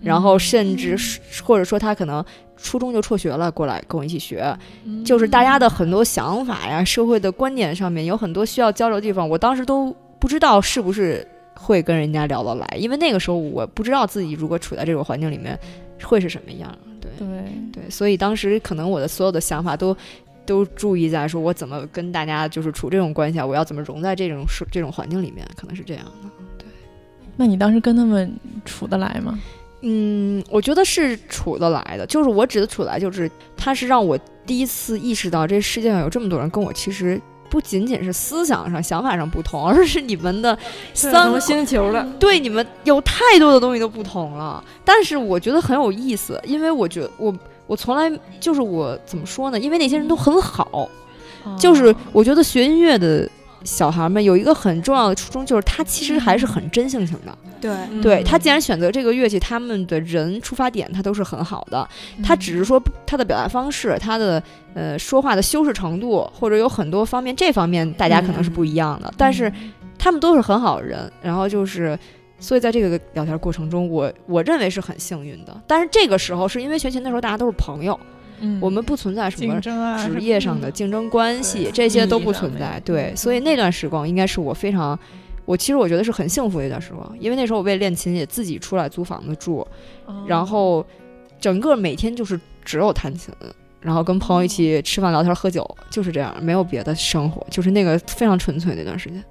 然后甚至是或者说他可能初中就辍学了，过来跟我一起学，就是大家的很多想法呀、社会的观点上面有很多需要交流的地方，我当时都不知道是不是会跟人家聊得来，因为那个时候我不知道自己如果处在这种环境里面会是什么样。对对对，所以当时可能我的所有的想法都都注意在说我怎么跟大家就是处这种关系啊，我要怎么融在这种这种环境里面，可能是这样的。对，那你当时跟他们处得来吗？嗯，我觉得是处得来的，就是我指的处来，就是他是让我第一次意识到这世界上有这么多人跟我其实不仅仅是思想上、想法上不同，而是你们的三个星球的，对你们有太多的东西都不同了。但是我觉得很有意思，因为我觉得我我从来就是我怎么说呢？因为那些人都很好，就是我觉得学音乐的。小孩们有一个很重要的初衷，就是他其实还是很真性情的。对，对他既然选择这个乐器，他们的人出发点他都是很好的。他只是说他的表达方式，他的呃说话的修饰程度，或者有很多方面，这方面大家可能是不一样的。但是他们都是很好的人。然后就是，所以在这个聊天过程中，我我认为是很幸运的。但是这个时候是因为学琴的时候大家都是朋友。我们不存在什么职业上的竞争关系，这些都不存在。对，所以那段时光应该是我非常，我其实我觉得是很幸福的一段时光，因为那时候我为练琴也自己出来租房子住，然后整个每天就是只有弹琴，然后跟朋友一起吃饭聊天喝酒，就是这样，没有别的生活，就是那个非常纯粹那段时间，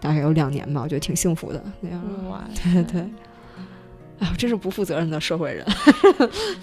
大概有两年吧，我觉得挺幸福的那样。对对对。啊，真是不负责任的社会人，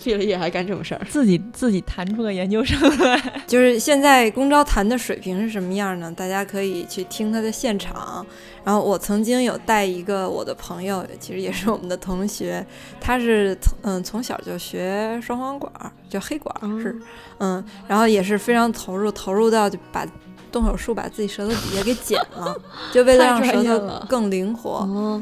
毕了业还干这种事儿，自己自己弹出个研究生来。就是现在公招弹的水平是什么样呢？大家可以去听他的现场。然后我曾经有带一个我的朋友，其实也是我们的同学，他是嗯从小就学双簧管，就黑管是，嗯，然后也是非常投入，投入到就把动手术把自己舌头底下给剪了，就为了让舌头更灵活。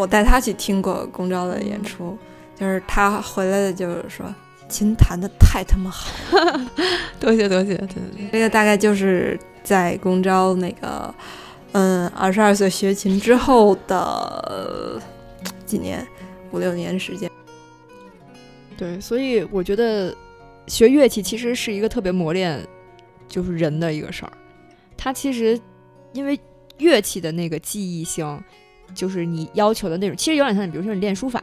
我带他去听过龚昭的演出，就是他回来的就是说琴弹的太他妈好，多谢多谢，对对对，这个大概就是在公昭那个嗯二十二岁学琴之后的、呃几年五六年时间。对，所以我觉得学乐器其实是一个特别磨练就是人的一个事儿。它其实因为乐器的那个记忆性，就是你要求的那种，其实有点像你，比如说你练书法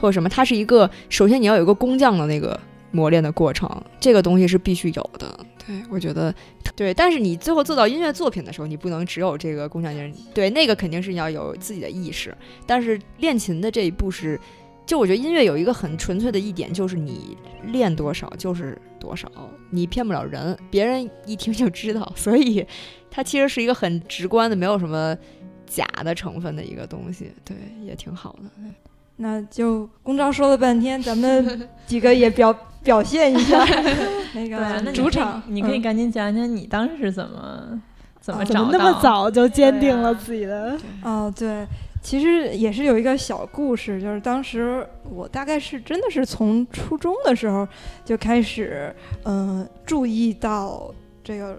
或者什么，它是一个首先你要有一个工匠的那个磨练的过程，这个东西是必须有的。对，我觉得对，但是你最后做到音乐作品的时候，你不能只有这个工匠精神，对，那个肯定是你要有自己的意识。但是练琴的这一步是。就我觉得音乐有一个很纯粹的一点，就是你练多少就是多少，你骗不了人，别人一听就知道，所以它其实是一个很直观的，没有什么假的成分的一个东西，对，也挺好的。那就公章说了半天，咱们 几个也表表现一下 那个主场，嗯你可以赶紧讲讲你当时是怎么怎么哦找那么早就坚定了自己的？哦，对，其实也是有一个小故事，就是当时我大概是真的是从初中的时候就开始，嗯、注意到这个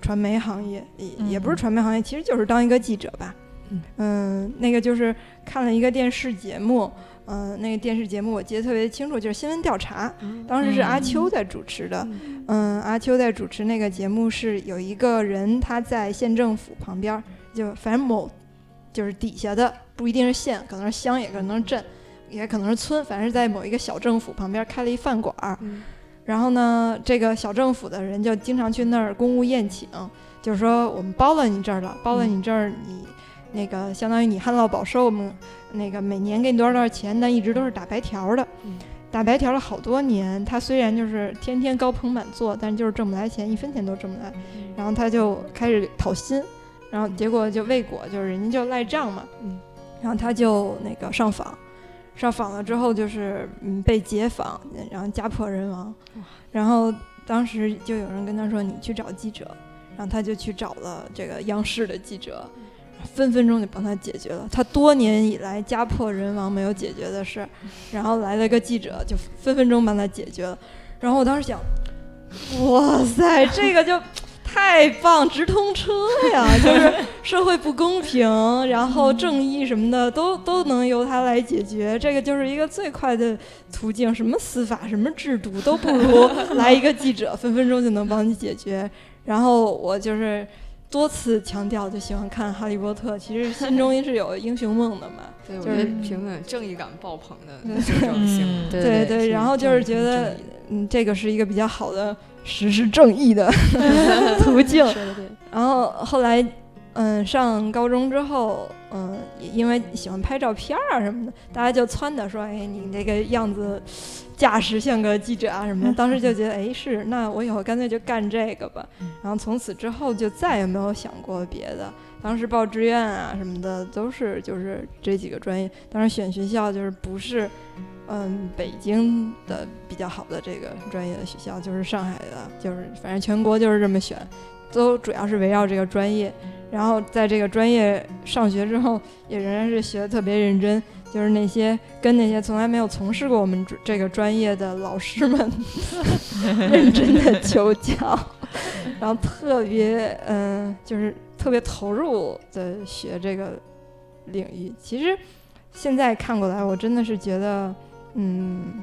传媒行业，也也不是嗯传媒行业，其实就是当一个记者吧。嗯。嗯，那个就是看了一个电视节目，嗯、那个电视节目我记得特别清楚，就是新闻调查，当时是阿嗯。秋在主持的。嗯，阿秋在主持那个节目是有一个人他在县政府旁边儿，就反正某就是底下的不一定是县，可能是乡，也可能是镇，也可能是村，反正是在某一个小政府旁边开了一饭馆。儿。嗯。然后呢，这个小政府的人就经常去那儿公务宴请，就是说我们包了你这儿了，包了你这儿，你那个相当于你旱涝保收，我们那个每年给你多少多少钱，但一直都是打白条的。嗯打白条了好多年，他虽然就是天天高朋满座，但就是挣不来钱，一分钱都挣不来。然后他就开始讨薪，然后结果就未果，就是人家就赖账嘛。嗯然后他就那个上访，上访了之后就是嗯被解访，然后家破人亡。然后当时就有人跟他说：“你去找记者。”然后他就去找了这个央视的记者，分分钟就帮他解决了他多年以来家破人亡没有解决的事儿。然后来了个记者，就分分钟帮他解决了。然后我当时想，哇塞，这个就太棒，直通车呀！就是社会不公平，然后正义什么的都 都能由他来解决，这个就是一个最快的途径。什么司法，什么制度都不如来一个记者，分分钟就能帮你解决。然后我就是。多次强调，就喜欢看《哈利波特》，其实心中是有英雄梦的嘛。对，我觉得就是评论正义感爆棚的嗯正正性，嗯对对对然后就是觉得嗯，这个是一个比较好的实施正义的 途径。然后后来，嗯，上高中之后，嗯，因为喜欢拍照片儿啊什么的，大家就撺掇说：“哎，你这个样子，架势像个记者啊什么的。”当时就觉得，哎，是，那我以后干脆就干这个吧。然后从此之后就再也没有想过别的。当时报志愿啊什么的都是就是这几个专业。当时选学校就是不是，嗯，北京的比较好的这个专业的学校，就是上海的，就是反正全国就是这么选。都主要是围绕这个专业，然后在这个专业上学之后，也仍然是学的特别认真，就是那些跟那些从来没有从事过我们这这个专业的老师们 认真的求教，然后特别嗯、就是特别投入的学这个领域。其实现在看过来，我真的是觉得，嗯，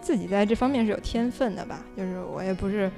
自己在这方面是有天分的吧，就是我也不是。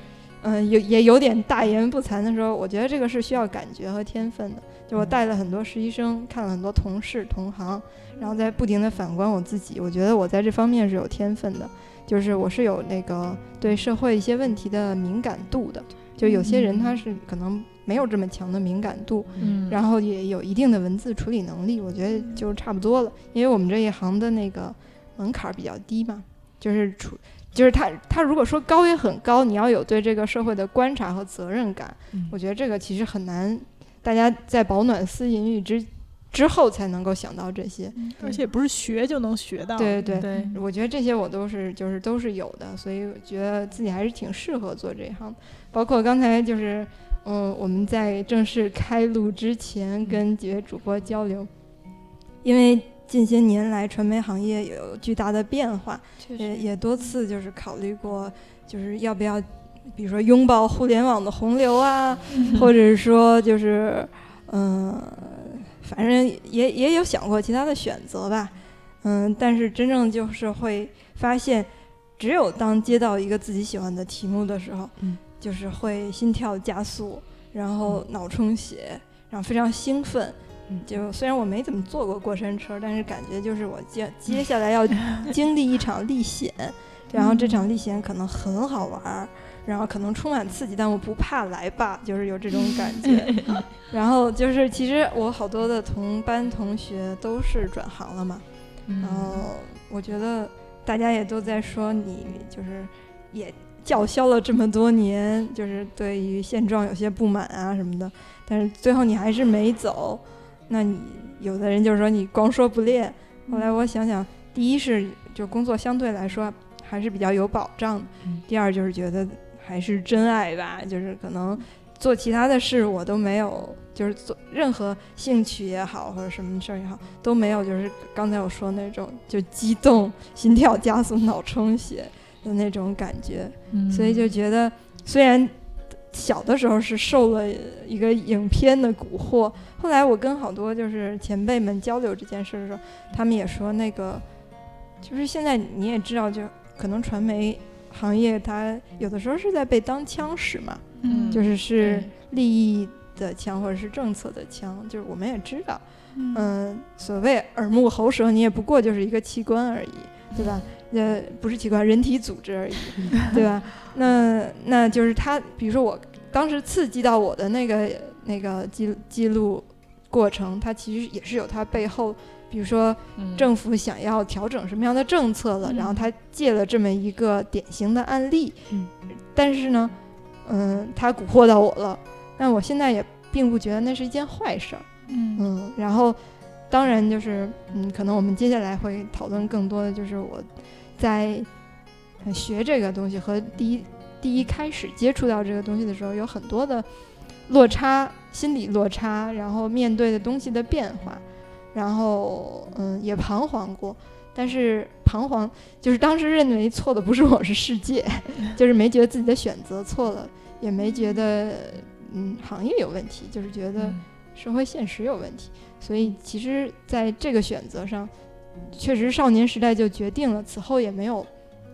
嗯，有也有点大言不惭的说，我觉得这个是需要感觉和天分的。就我带了很多实习生，看了很多同事同行，然后在不停的反观我自己，我觉得我在这方面是有天分的，就是我是有那个对社会一些问题的敏感度的。就有些人他是可能没有这么强的敏感度，嗯，然后也有一定的文字处理能力，我觉得就差不多了。因为我们这一行的那个门槛儿比较低嘛，就是处，就是他他如果说高也很高，你要有对这个社会的观察和责任感，嗯我觉得这个其实很难，大家在保暖思淫欲之之后才能够想到这些。而且不是学就能学到。对对对，我觉得这些我都是就是都是有的，所以我觉得自己还是挺适合做这一行。包括刚才就是，嗯，我们在正式开录之前跟几位主播交流，因为近些年来传媒行业有巨大的变化，也也多次就是考虑过，就是要不要，比如说拥抱互联网的洪流啊，或者是说就是嗯、反正也也有想过其他的选择吧，嗯，但是真正就是会发现，只有当接到一个自己喜欢的题目的时候，嗯就是会心跳加速，然后脑充血，然后非常兴奋。嗯就虽然我没怎么坐过过山车，但是感觉就是我接 接下来要经历一场历险，然后这场历险可能很好玩儿，然后可能充满刺激，但我不怕来吧，就是有这种感觉。然后就是其实我好多的同班同学都是转行了嘛，嗯然后我觉得大家也都在说你就是也叫嚣了这么多年，就是对于现状有些不满啊什么的，但是最后你还是没走。那你有的人就是说你光说不练，后来我想想，第一是就工作相对来说还是比较有保障第二就是觉得还是真爱吧，就是可能做其他的事我都没有，就是做任何兴趣也好或者什么事儿也好都没有，就是刚才我说那种就激动、心跳加速、脑充血的那种感觉，嗯。所以就觉得虽然小的时候是受了一个影片的蛊惑，后来我跟好多就是前辈们交流这件事的时候，他们也说那个就是现在你也知道，就可能传媒行业它有的时候是在被当枪使嘛，嗯就是是利益的枪或者是政策的枪，就是我们也知道，嗯嗯，所谓耳目喉舌，你也不过就是一个器官而已，对吧？呃，不是器官，人体组织而已，对吧？那那就是它，比如说我当时刺激到我的那个那个记记录过程，它其实也是有它背后，比如说嗯。政府想要调整什么样的政策了，然后嗯他借了这么一个典型的案例，嗯。但是呢，嗯，他蛊惑到我了，但我现在也并不觉得那是一件坏事儿。嗯。嗯，然后当然就是嗯，可能我们接下来会讨论更多的就是我在呃学这个东西和第一第一开始接触到这个东西的时候，有很多的落差，心理落差，然后面对的东西的变化，然后嗯也彷徨过。但是彷徨就是当时认为错的不是我是世界，就是没觉得自己的选择错了，也没觉得嗯行业有问题，就是觉得嗯社会现实有问题，所以其实在这个选择上，确实少年时代就决定了，此后也没有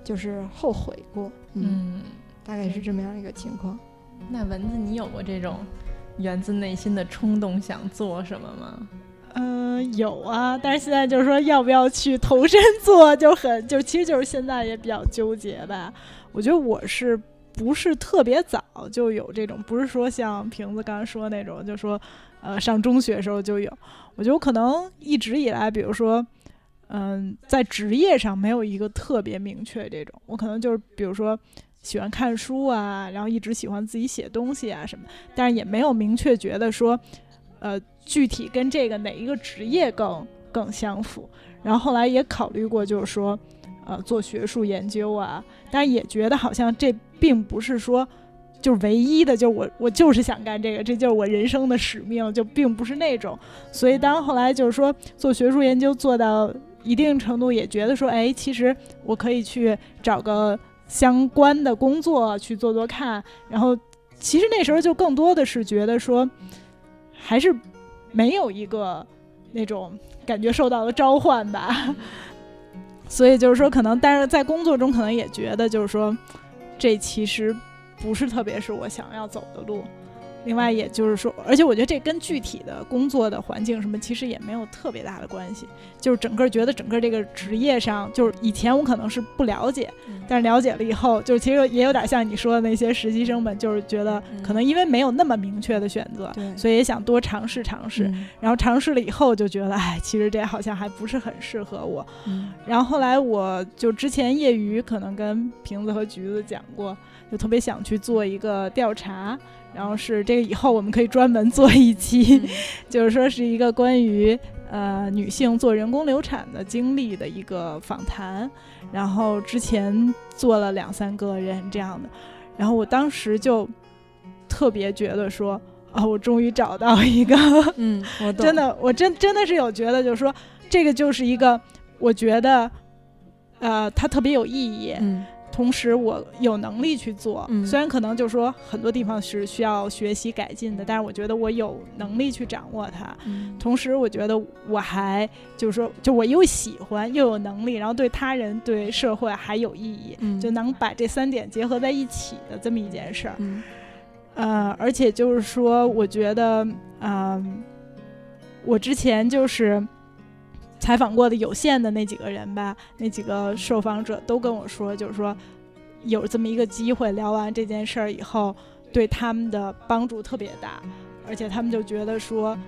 就是后悔过，嗯，嗯，大概是这么样一个情况。那蚊子，你有过这种源自内心的冲动想做什么吗？嗯，有啊，但是现在就是说要不要去投身做，就很就其实就是现在也比较纠结吧。我觉得我是不是特别早就有这种，不是说像瓶子刚才说那种，就说呃上中学时候就有。我觉得我可能一直以来，比如说嗯，在职业上没有一个特别明确这种，我可能就是比如说。喜欢看书啊，然后一直喜欢自己写东西啊什么，但是也没有明确觉得说，呃，具体跟这个哪一个职业更更相符。然后后来也考虑过，就是说，呃，做学术研究啊，但也觉得好像这并不是说就是唯一的，就是我 我就是想干这个，这就是我人生的使命，就并不是那种。所以当后来就是说做学术研究做到一定程度，也觉得说，哎，其实我可以去找个相关的工作去做做看。然后其实那时候就更多的是觉得说，还是没有一个那种感觉受到了召唤吧。所以就是说，可能但是在工作中可能也觉得就是说，这其实不是特别是我想要走的路。另外，也就是说，而且我觉得这跟具体的工作的环境什么，其实也没有特别大的关系。就是整个觉得整个这个职业上，就是以前我可能是不了解，但是了解了以后，就是其实也有点像你说的那些实习生们，就是觉得可能因为没有那么明确的选择，对所以也想多尝试尝试。嗯然后尝试了以后，就觉得哎，其实这好像还不是很适合我。嗯然后后来我就之前业余可能跟瓶子和橘子讲过，就特别想去做一个调查，然后是这个以后我们可以专门做一期，嗯 就是说是一个关于呃女性做人工流产的经历的一个访谈。然后之前做了两三个人这样的，然后我当时就特别觉得说。啊！我终于找到一个嗯，我，真的，我真真的是有觉得，就是说这个就是一个我觉得，呃，它特别有意义。嗯同时我有能力去做，嗯虽然可能就是说很多地方是需要学习改进的，但是我觉得我有能力去掌握它。嗯同时，我觉得我还就是说，就我又喜欢又有能力，然后对他人、对社会还有意义，嗯就能把这三点结合在一起的这么一件事儿。嗯呃，而且就是说，我觉得，嗯、我之前就是采访过的有限的那几个人吧，那几个受访者都跟我说，就是说有这么一个机会，聊完这件事儿以后，对他们的帮助特别大，而且他们就觉得说，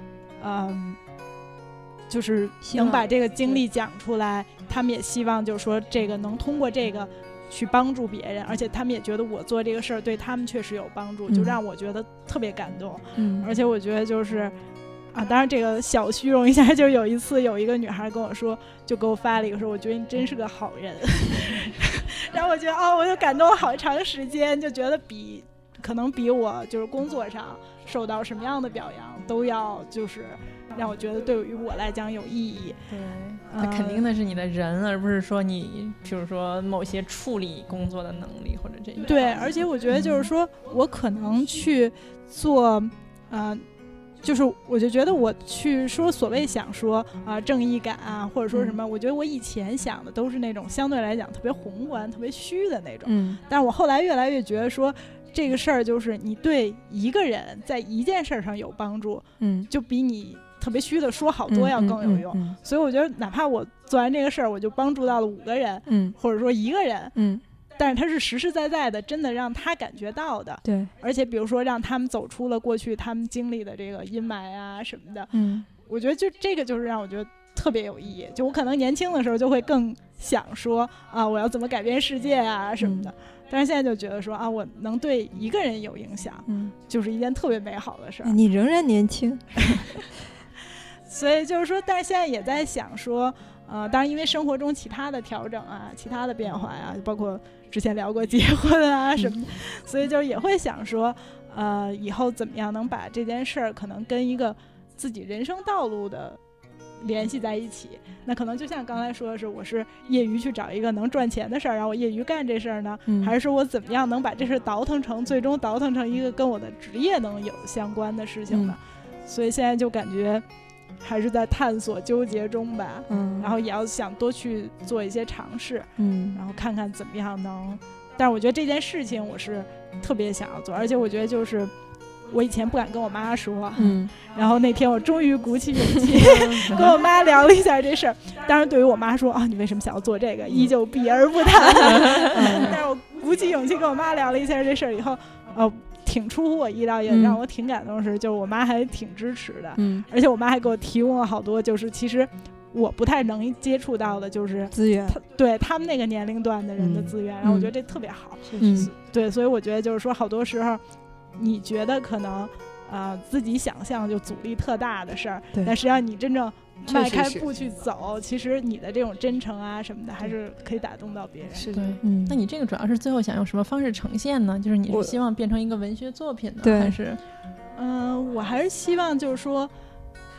嗯。就是能把这个经历讲出来，他们也希望就是说这个能通过这个去帮助别人，而且他们也觉得我做这个事儿对他们确实有帮助，就嗯让我觉得特别感动。嗯而且我觉得就是啊，当然这个小虚荣一下，就有一次有一个女孩跟我说，就给我发了一个说，我觉得你真是个好人。然后我觉得哦，我就感动了好长时间，就觉得比可能比我就是工作上受到什么样的表扬都要就是让我觉得对于我来讲有意义。对，那肯定的是你的人，而不是说你，比如说某些处理工作的能力或者这些。对，而且我觉得就是说我可能去做，呃，就是我就觉得我去说所谓想说啊、正义感啊，或者说什么，我觉得我以前想的都是那种相对来讲特别宏观、特别虚的那种，嗯。但是我后来越来越觉得说。这个事儿就是你对一个人在一件事儿上有帮助，嗯，就比你特别虚的说好多要更有用。嗯。所以我觉得，哪怕我做完这个事儿，我就帮助到了五个人，嗯。或者说一个人，嗯，但是它是实实在在的，真的让他感觉到的。对，而且比如说让他们走出了过去他们经历的这个阴霾啊什么的，嗯我觉得就这个就是让我觉得特别有意义。就我可能年轻的时候就会更想说啊，我要怎么改变世界啊什么的，但是现在就觉得说啊，我能对一个人有影响，嗯，就是一件特别美好的事儿。你仍然年轻，所以就是说，但是现在也在想说，呃，当然因为生活中其他的调整啊，其他的变化呀、包括之前聊过结婚啊什么的，所以就也会想说，呃，以后怎么样能把这件事儿可能跟一个自己人生道路的联系在一起。那可能就像刚才说的是，我是业余去找一个能赚钱的事儿，然后我业余干这事儿呢，嗯还是说我怎么样能把这事儿倒腾成，最终倒腾成一个跟我的职业能有相关的事情呢？所以现在就感觉还是在探索纠结中吧。嗯，然后也要想多去做一些尝试，嗯然后看看怎么样能。但是我觉得这件事情我是特别想要做，而且我觉得就是我以前不敢跟我妈说，嗯然后那天我终于鼓起勇气 跟我妈聊了一下这事儿。当然，对于我妈说啊，你为什么想要做这个，依旧避而不谈。但是我鼓起勇气跟我妈聊了一下这事儿以后，呃，挺出乎我意料，也嗯。让我挺感动的是，就是我妈还挺支持的，嗯，而且我妈还给我提供了好多，就是其实我不太能接触到的，就是资源，他对他们那个年龄段的人的嗯资源，然后我觉得这特别好。嗯。对，所以我觉得就是说，好多时候你觉得可能呃自己想象就阻力特大的事儿，但实际上你真正迈开步去走，其实你的这种真诚啊什么的，还是可以打动到别人。是的对，嗯，那你这个主要是最后想用什么方式呈现呢？就是你是希望变成一个文学作品呢，还是嗯、我还是希望就是说。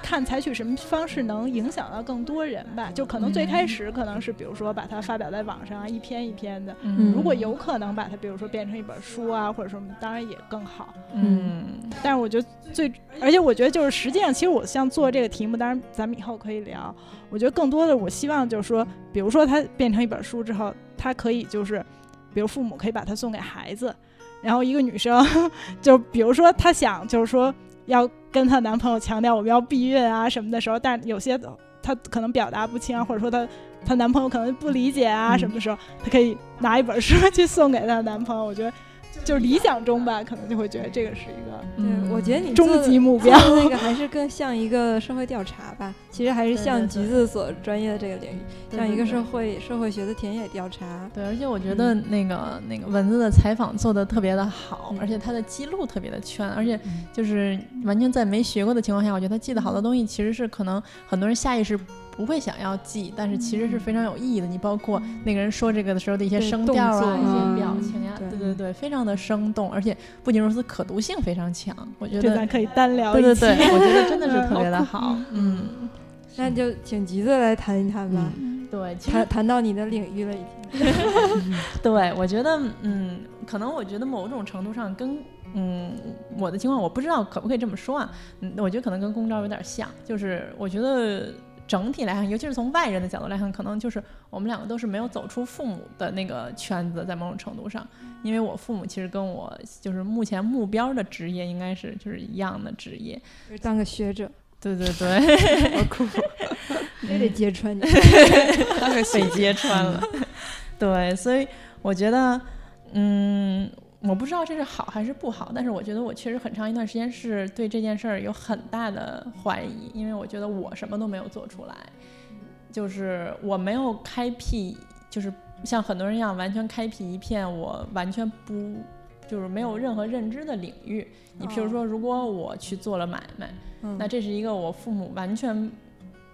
看采取什么方式能影响到更多人吧，就可能最开始可能是比如说把它发表在网上啊，一篇一篇的。嗯如果有可能把它，比如说变成一本书啊，或者什么，当然也更好。嗯但是我觉得最，而且我觉得就是实际上，其实我像做这个题目，当然咱们以后可以聊。我觉得更多的，我希望就是说，比如说它变成一本书之后，它可以就是，比如父母可以把它送给孩子，然后一个女生，就比如说她想就是说要跟她男朋友强调我们要避孕啊什么的时候，但有些她可能表达不清啊，或者说她她男朋友可能不理解啊嗯什么的时候，她可以拿一本书去送给她男朋友。我觉得就是理想中吧，可能就会觉得这个是一个。对，我觉得你终极目标。那个还是更像一个社会调查吧，其实还是像橘子所专业的这个领域，像一个社会社会学的田野调查。对，而且我觉得那个、那个文字的采访做的特别的好，嗯而且他的记录特别的全，而且就是完全在没学过的情况下，我觉得他记得好多东西其实是可能很多人下意识不会想要记，但是其实是非常有意义的。你包括那个人说这个的时候的一些对声调啊、一些嗯表情呀、对对对对，非常的生动，而且不仅如此，可读性非常强。我觉得这咱可以单聊一期。对对对，我觉得真的是 特别的好好。嗯，那就请橘子来谈一谈吧。嗯对，谈谈到你的领域了，已经。对，我觉得，嗯，可能我觉得某种程度上跟，嗯，我的情况我不知道可不可以这么说啊，嗯，我觉得可能跟公招有点像，就是我觉得整体来看，尤其是从外人的角度来看，可能就是我们两个都是没有走出父母的那个圈子，在某种程度上，因为我父母其实跟我就是目前目标的职业应该是就是一样的职业，就是当个学者，对对对，好酷，非得揭穿你。当 个被揭穿了。对，所以我觉得，嗯，我不知道这是好还是不好，但是我觉得我确实很长一段时间是对这件事儿有很大的怀疑，因为我觉得我什么都没有做出来，就是我没有开辟，就是像很多人一样完全开辟一片我完全不。就是没有任何认知的领域。你譬如说，如果我去做了买卖，嗯那这是一个我父母完全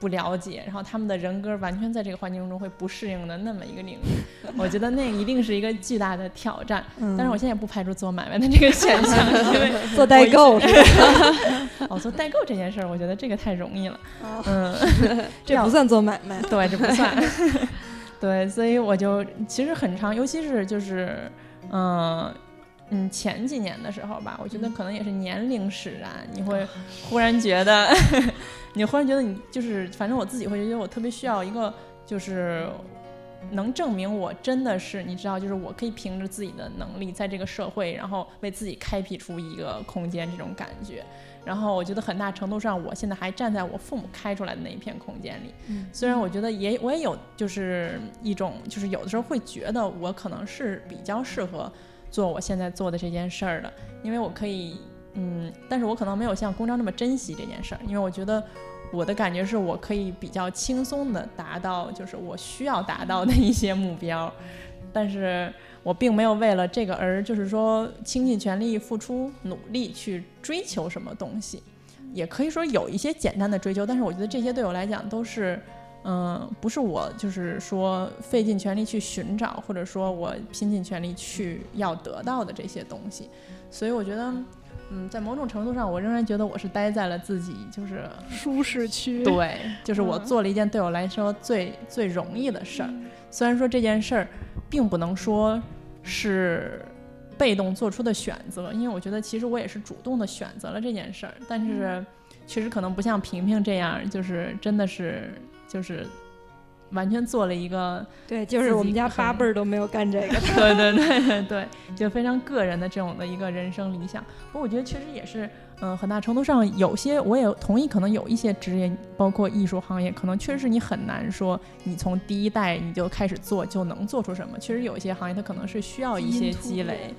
不了解，然后他们的人格完全在这个环境中会不适应的那么一个领域，我觉得那一定是一个巨大的挑战。嗯但是我现在也不排除做买卖的这个选项，因为 做代购是吧？哦，做代购这件事儿，我觉得这个太容易了。哦嗯，这不算做买卖。对，这不算。对，所以我就其实很长，尤其是就是，嗯、嗯，前几年的时候吧，我觉得可能也是年龄使然，你会忽然觉得，你忽然觉得你就是，反正我自己会觉得我特别需要一个，就是能证明我真的是，你知道，就是我可以凭着自己的能力在这个社会，然后为自己开辟出一个空间，这种感觉。然后我觉得很大程度上，我现在还站在我父母开出来的那一片空间里。嗯虽然我觉得也我也有就是一种就是有的时候会觉得我可能是比较适合做我现在做的这件事儿的，因为我可以嗯，但是我可能没有像公章那么珍惜这件事儿，因为我觉得我的感觉是我可以比较轻松的达到就是我需要达到的一些目标，但是我并没有为了这个而就是说倾尽全力付出努力去追求什么东西。也可以说有一些简单的追求，但是我觉得这些对我来讲都是，嗯、不是我就是说费尽全力去寻找，或者说我拼尽全力去要得到的这些东西。所以我觉得，嗯，在某种程度上，我仍然觉得我是待在了自己就是舒适区。对，就是我嗯做了一件对我来说最最容易的事儿。虽然说这件事儿并不能说是被动做出的选择，因为我觉得其实我也是主动的选择了这件事儿，但是确实可能不像萍萍这样，就是真的是就是完全做了一个对，就是我们家八辈儿都没有干这个。对对对对对，就非常个人的这种的一个人生理想。不过我觉得确实也是，嗯、很大程度上有些我也同意，可能有一些职业，包括艺术行业，可能确实是你很难说你从第一代你就开始做就能做出什么。确实有一些行业它可能是需要一些积累。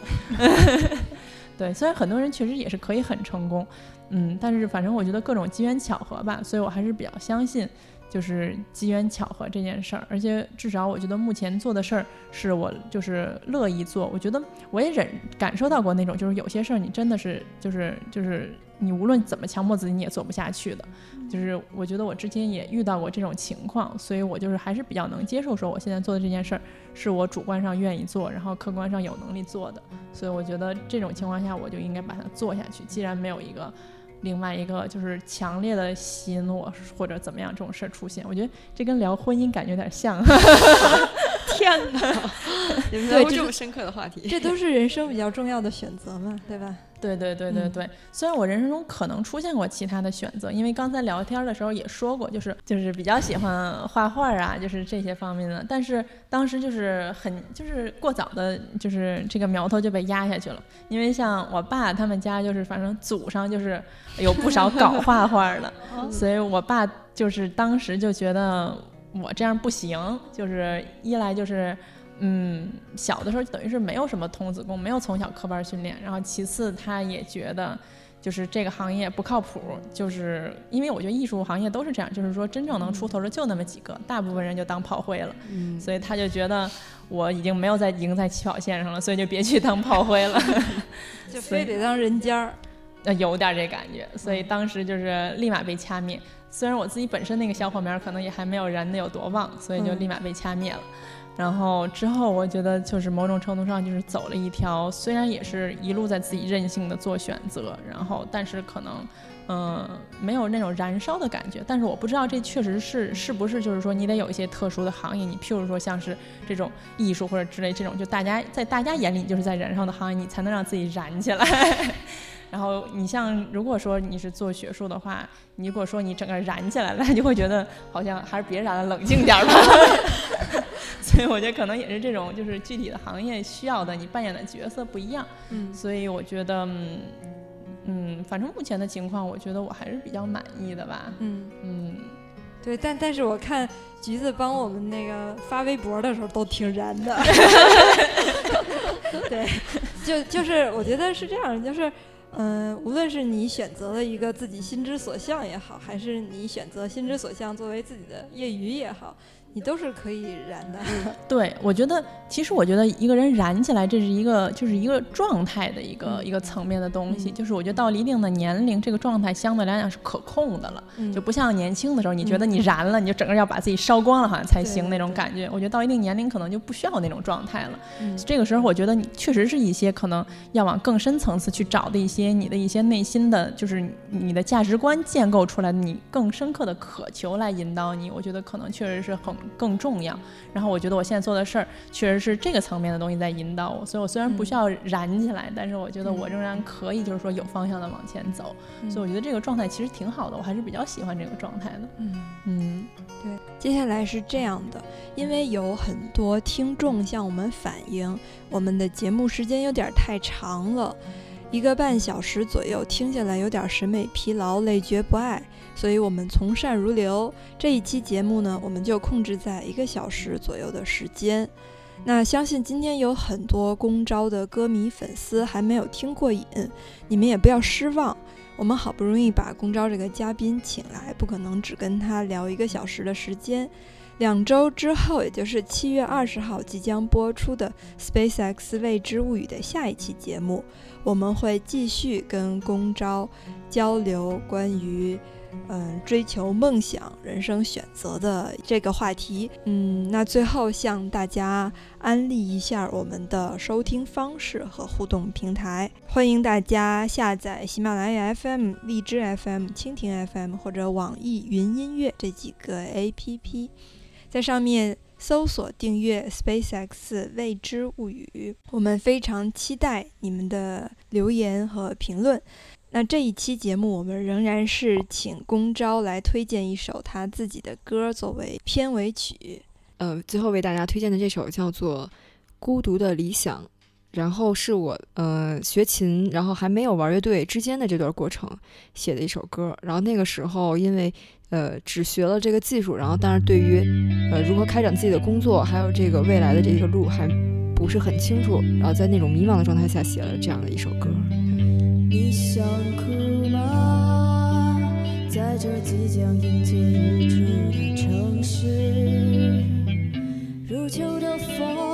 对，虽然很多人确实也是可以很成功，嗯，但是反正我觉得各种机缘巧合吧，所以我还是比较相信。就是机缘巧合这件事儿，而且至少我觉得目前做的事儿是我就是乐意做。我觉得我也忍感受到过那种，就是有些事儿你真的是就是就是你无论怎么强迫自己你也做不下去的。就是我觉得我之前也遇到过这种情况，所以我就是还是比较能接受说我现在做的这件事儿是我主观上愿意做，然后客观上有能力做的。所以我觉得这种情况下我就应该把它做下去。既然没有一个另外一个就是强烈的吸引我或者怎么样这种事儿出现，我觉得这跟聊婚姻感觉有点像。天哪！你们对这是聊过这么深刻的话题，这都是人生比较重要的选择嘛，对吧？对对对对嗯。对，虽然我人生中可能出现过其他的选择，因为刚才聊天的时候也说过，就是就是比较喜欢画画啊，就是这些方面的，但是当时就是很就是过早的，就是这个苗头就被压下去了，因为像我爸他们家就是反正祖上就是有不少搞画画的，所以我爸就是当时就觉得我这样不行，就是一来就是。嗯，小的时候等于是没有什么童子功，没有从小科班训练。然后其次，他也觉得就是这个行业不靠谱，就是因为我觉得艺术行业都是这样，就是说真正能出头的就那么几个，大部分人就当炮灰了。嗯，所以他就觉得我已经没有在赢在起跑线上了，所以就别去当炮灰了。就非得当人尖儿。呃，有点这感觉，所以当时就是立马被掐灭。虽然我自己本身那个小火苗可能也还没有燃的有多旺，所以就嗯立马被掐灭了。然后之后，我觉得就是某种程度上就是走了一条，虽然也是一路在自己任性的做选择，然后但是可能嗯，没有那种燃烧的感觉。但是我不知道这确实是是不是就是说你得有一些特殊的行业，你譬如说像是这种艺术或者之类这种，就大家在大家眼里就是在燃烧的行业，你才能让自己燃起来。然后你像如果说你是做学术的话，你如果说你整个燃起来了，你就会觉得好像还是别燃了，冷静点儿吧。所以我觉得可能也是这种，就是具体的行业需要的，你扮演的角色不一样。嗯所以我觉得，嗯，嗯反正目前的情况，我觉得我还是比较满意的吧。嗯，嗯，对，但但是我看橘子帮我们那个发微博的时候都挺燃的。对，就就是我觉得是这样，就是。嗯，无论是你选择了一个自己心之所向也好，还是你选择心之所向作为自己的业余也好，你都是可以燃的。对，我觉得其实我觉得一个人燃起来，这是一个就是一个状态的一个、嗯一个层面的东西。嗯就是我觉得到了一定的年龄，这个状态相对来讲是可控的了，嗯就不像年轻的时候，你觉得你燃了，你就整个要把自己烧光了好像才行那种感觉。我觉得到一定年龄可能就不需要那种状态了。嗯这个时候，我觉得你确实是一些可能要往更深层次去找的一些你的一些内心的，就是你的价值观建构出来的，你更深刻的渴求来引导你。我觉得可能确实是很更重要。然后我觉得我现在做的事儿，确实是这个层面的东西在引导我。所以我虽然不需要燃起来，但是我觉得我仍然可以，就是说有方向的往前走。所以我觉得这个状态其实挺好的，我还是比较喜欢这个状态的。嗯。嗯对，接下来是这样的，因为有很多听众向我们反映，我们的节目时间有点太长了，一个半小时左右，听下来有点审美疲劳，累觉不爱，所以我们从善如流。这一期节目呢，我们就控制在一个小时左右的时间。那相信今天有很多公招的歌迷粉丝还没有听过瘾，你们也不要失望。我们好不容易把公招这个嘉宾请来，不可能只跟他聊一个小时的时间。两周之后，也就是七月二十号即将播出的《SpaceX 未知物语》的下一期节目，我们会继续跟公招交流关于嗯追求梦想、人生选择的这个话题。嗯，那最后向大家安利一下我们的收听方式和互动平台，欢迎大家下载喜马拉雅 FM、荔枝 FM、蜻蜓 FM 或者网易云音乐这几个 APP，在上面搜索订阅 SpaceX 未知物语。我们非常期待你们的留言和评论。那这一期节目，我们仍然是请公招来推荐一首他自己的歌作为片尾曲。呃，最后为大家推荐的这首叫做《孤独的理想》，然后是我呃学琴，然后还没有玩乐队之间的这段过程写的一首歌。然后那个时候因为呃只学了这个技术，然后但是对于呃如何开展自己的工作，还有这个未来的这个路还不是很清楚，然后在那种迷茫的状态下写了这样的一首歌。你想哭吗？在这即将迎接日出的城市，如秋的风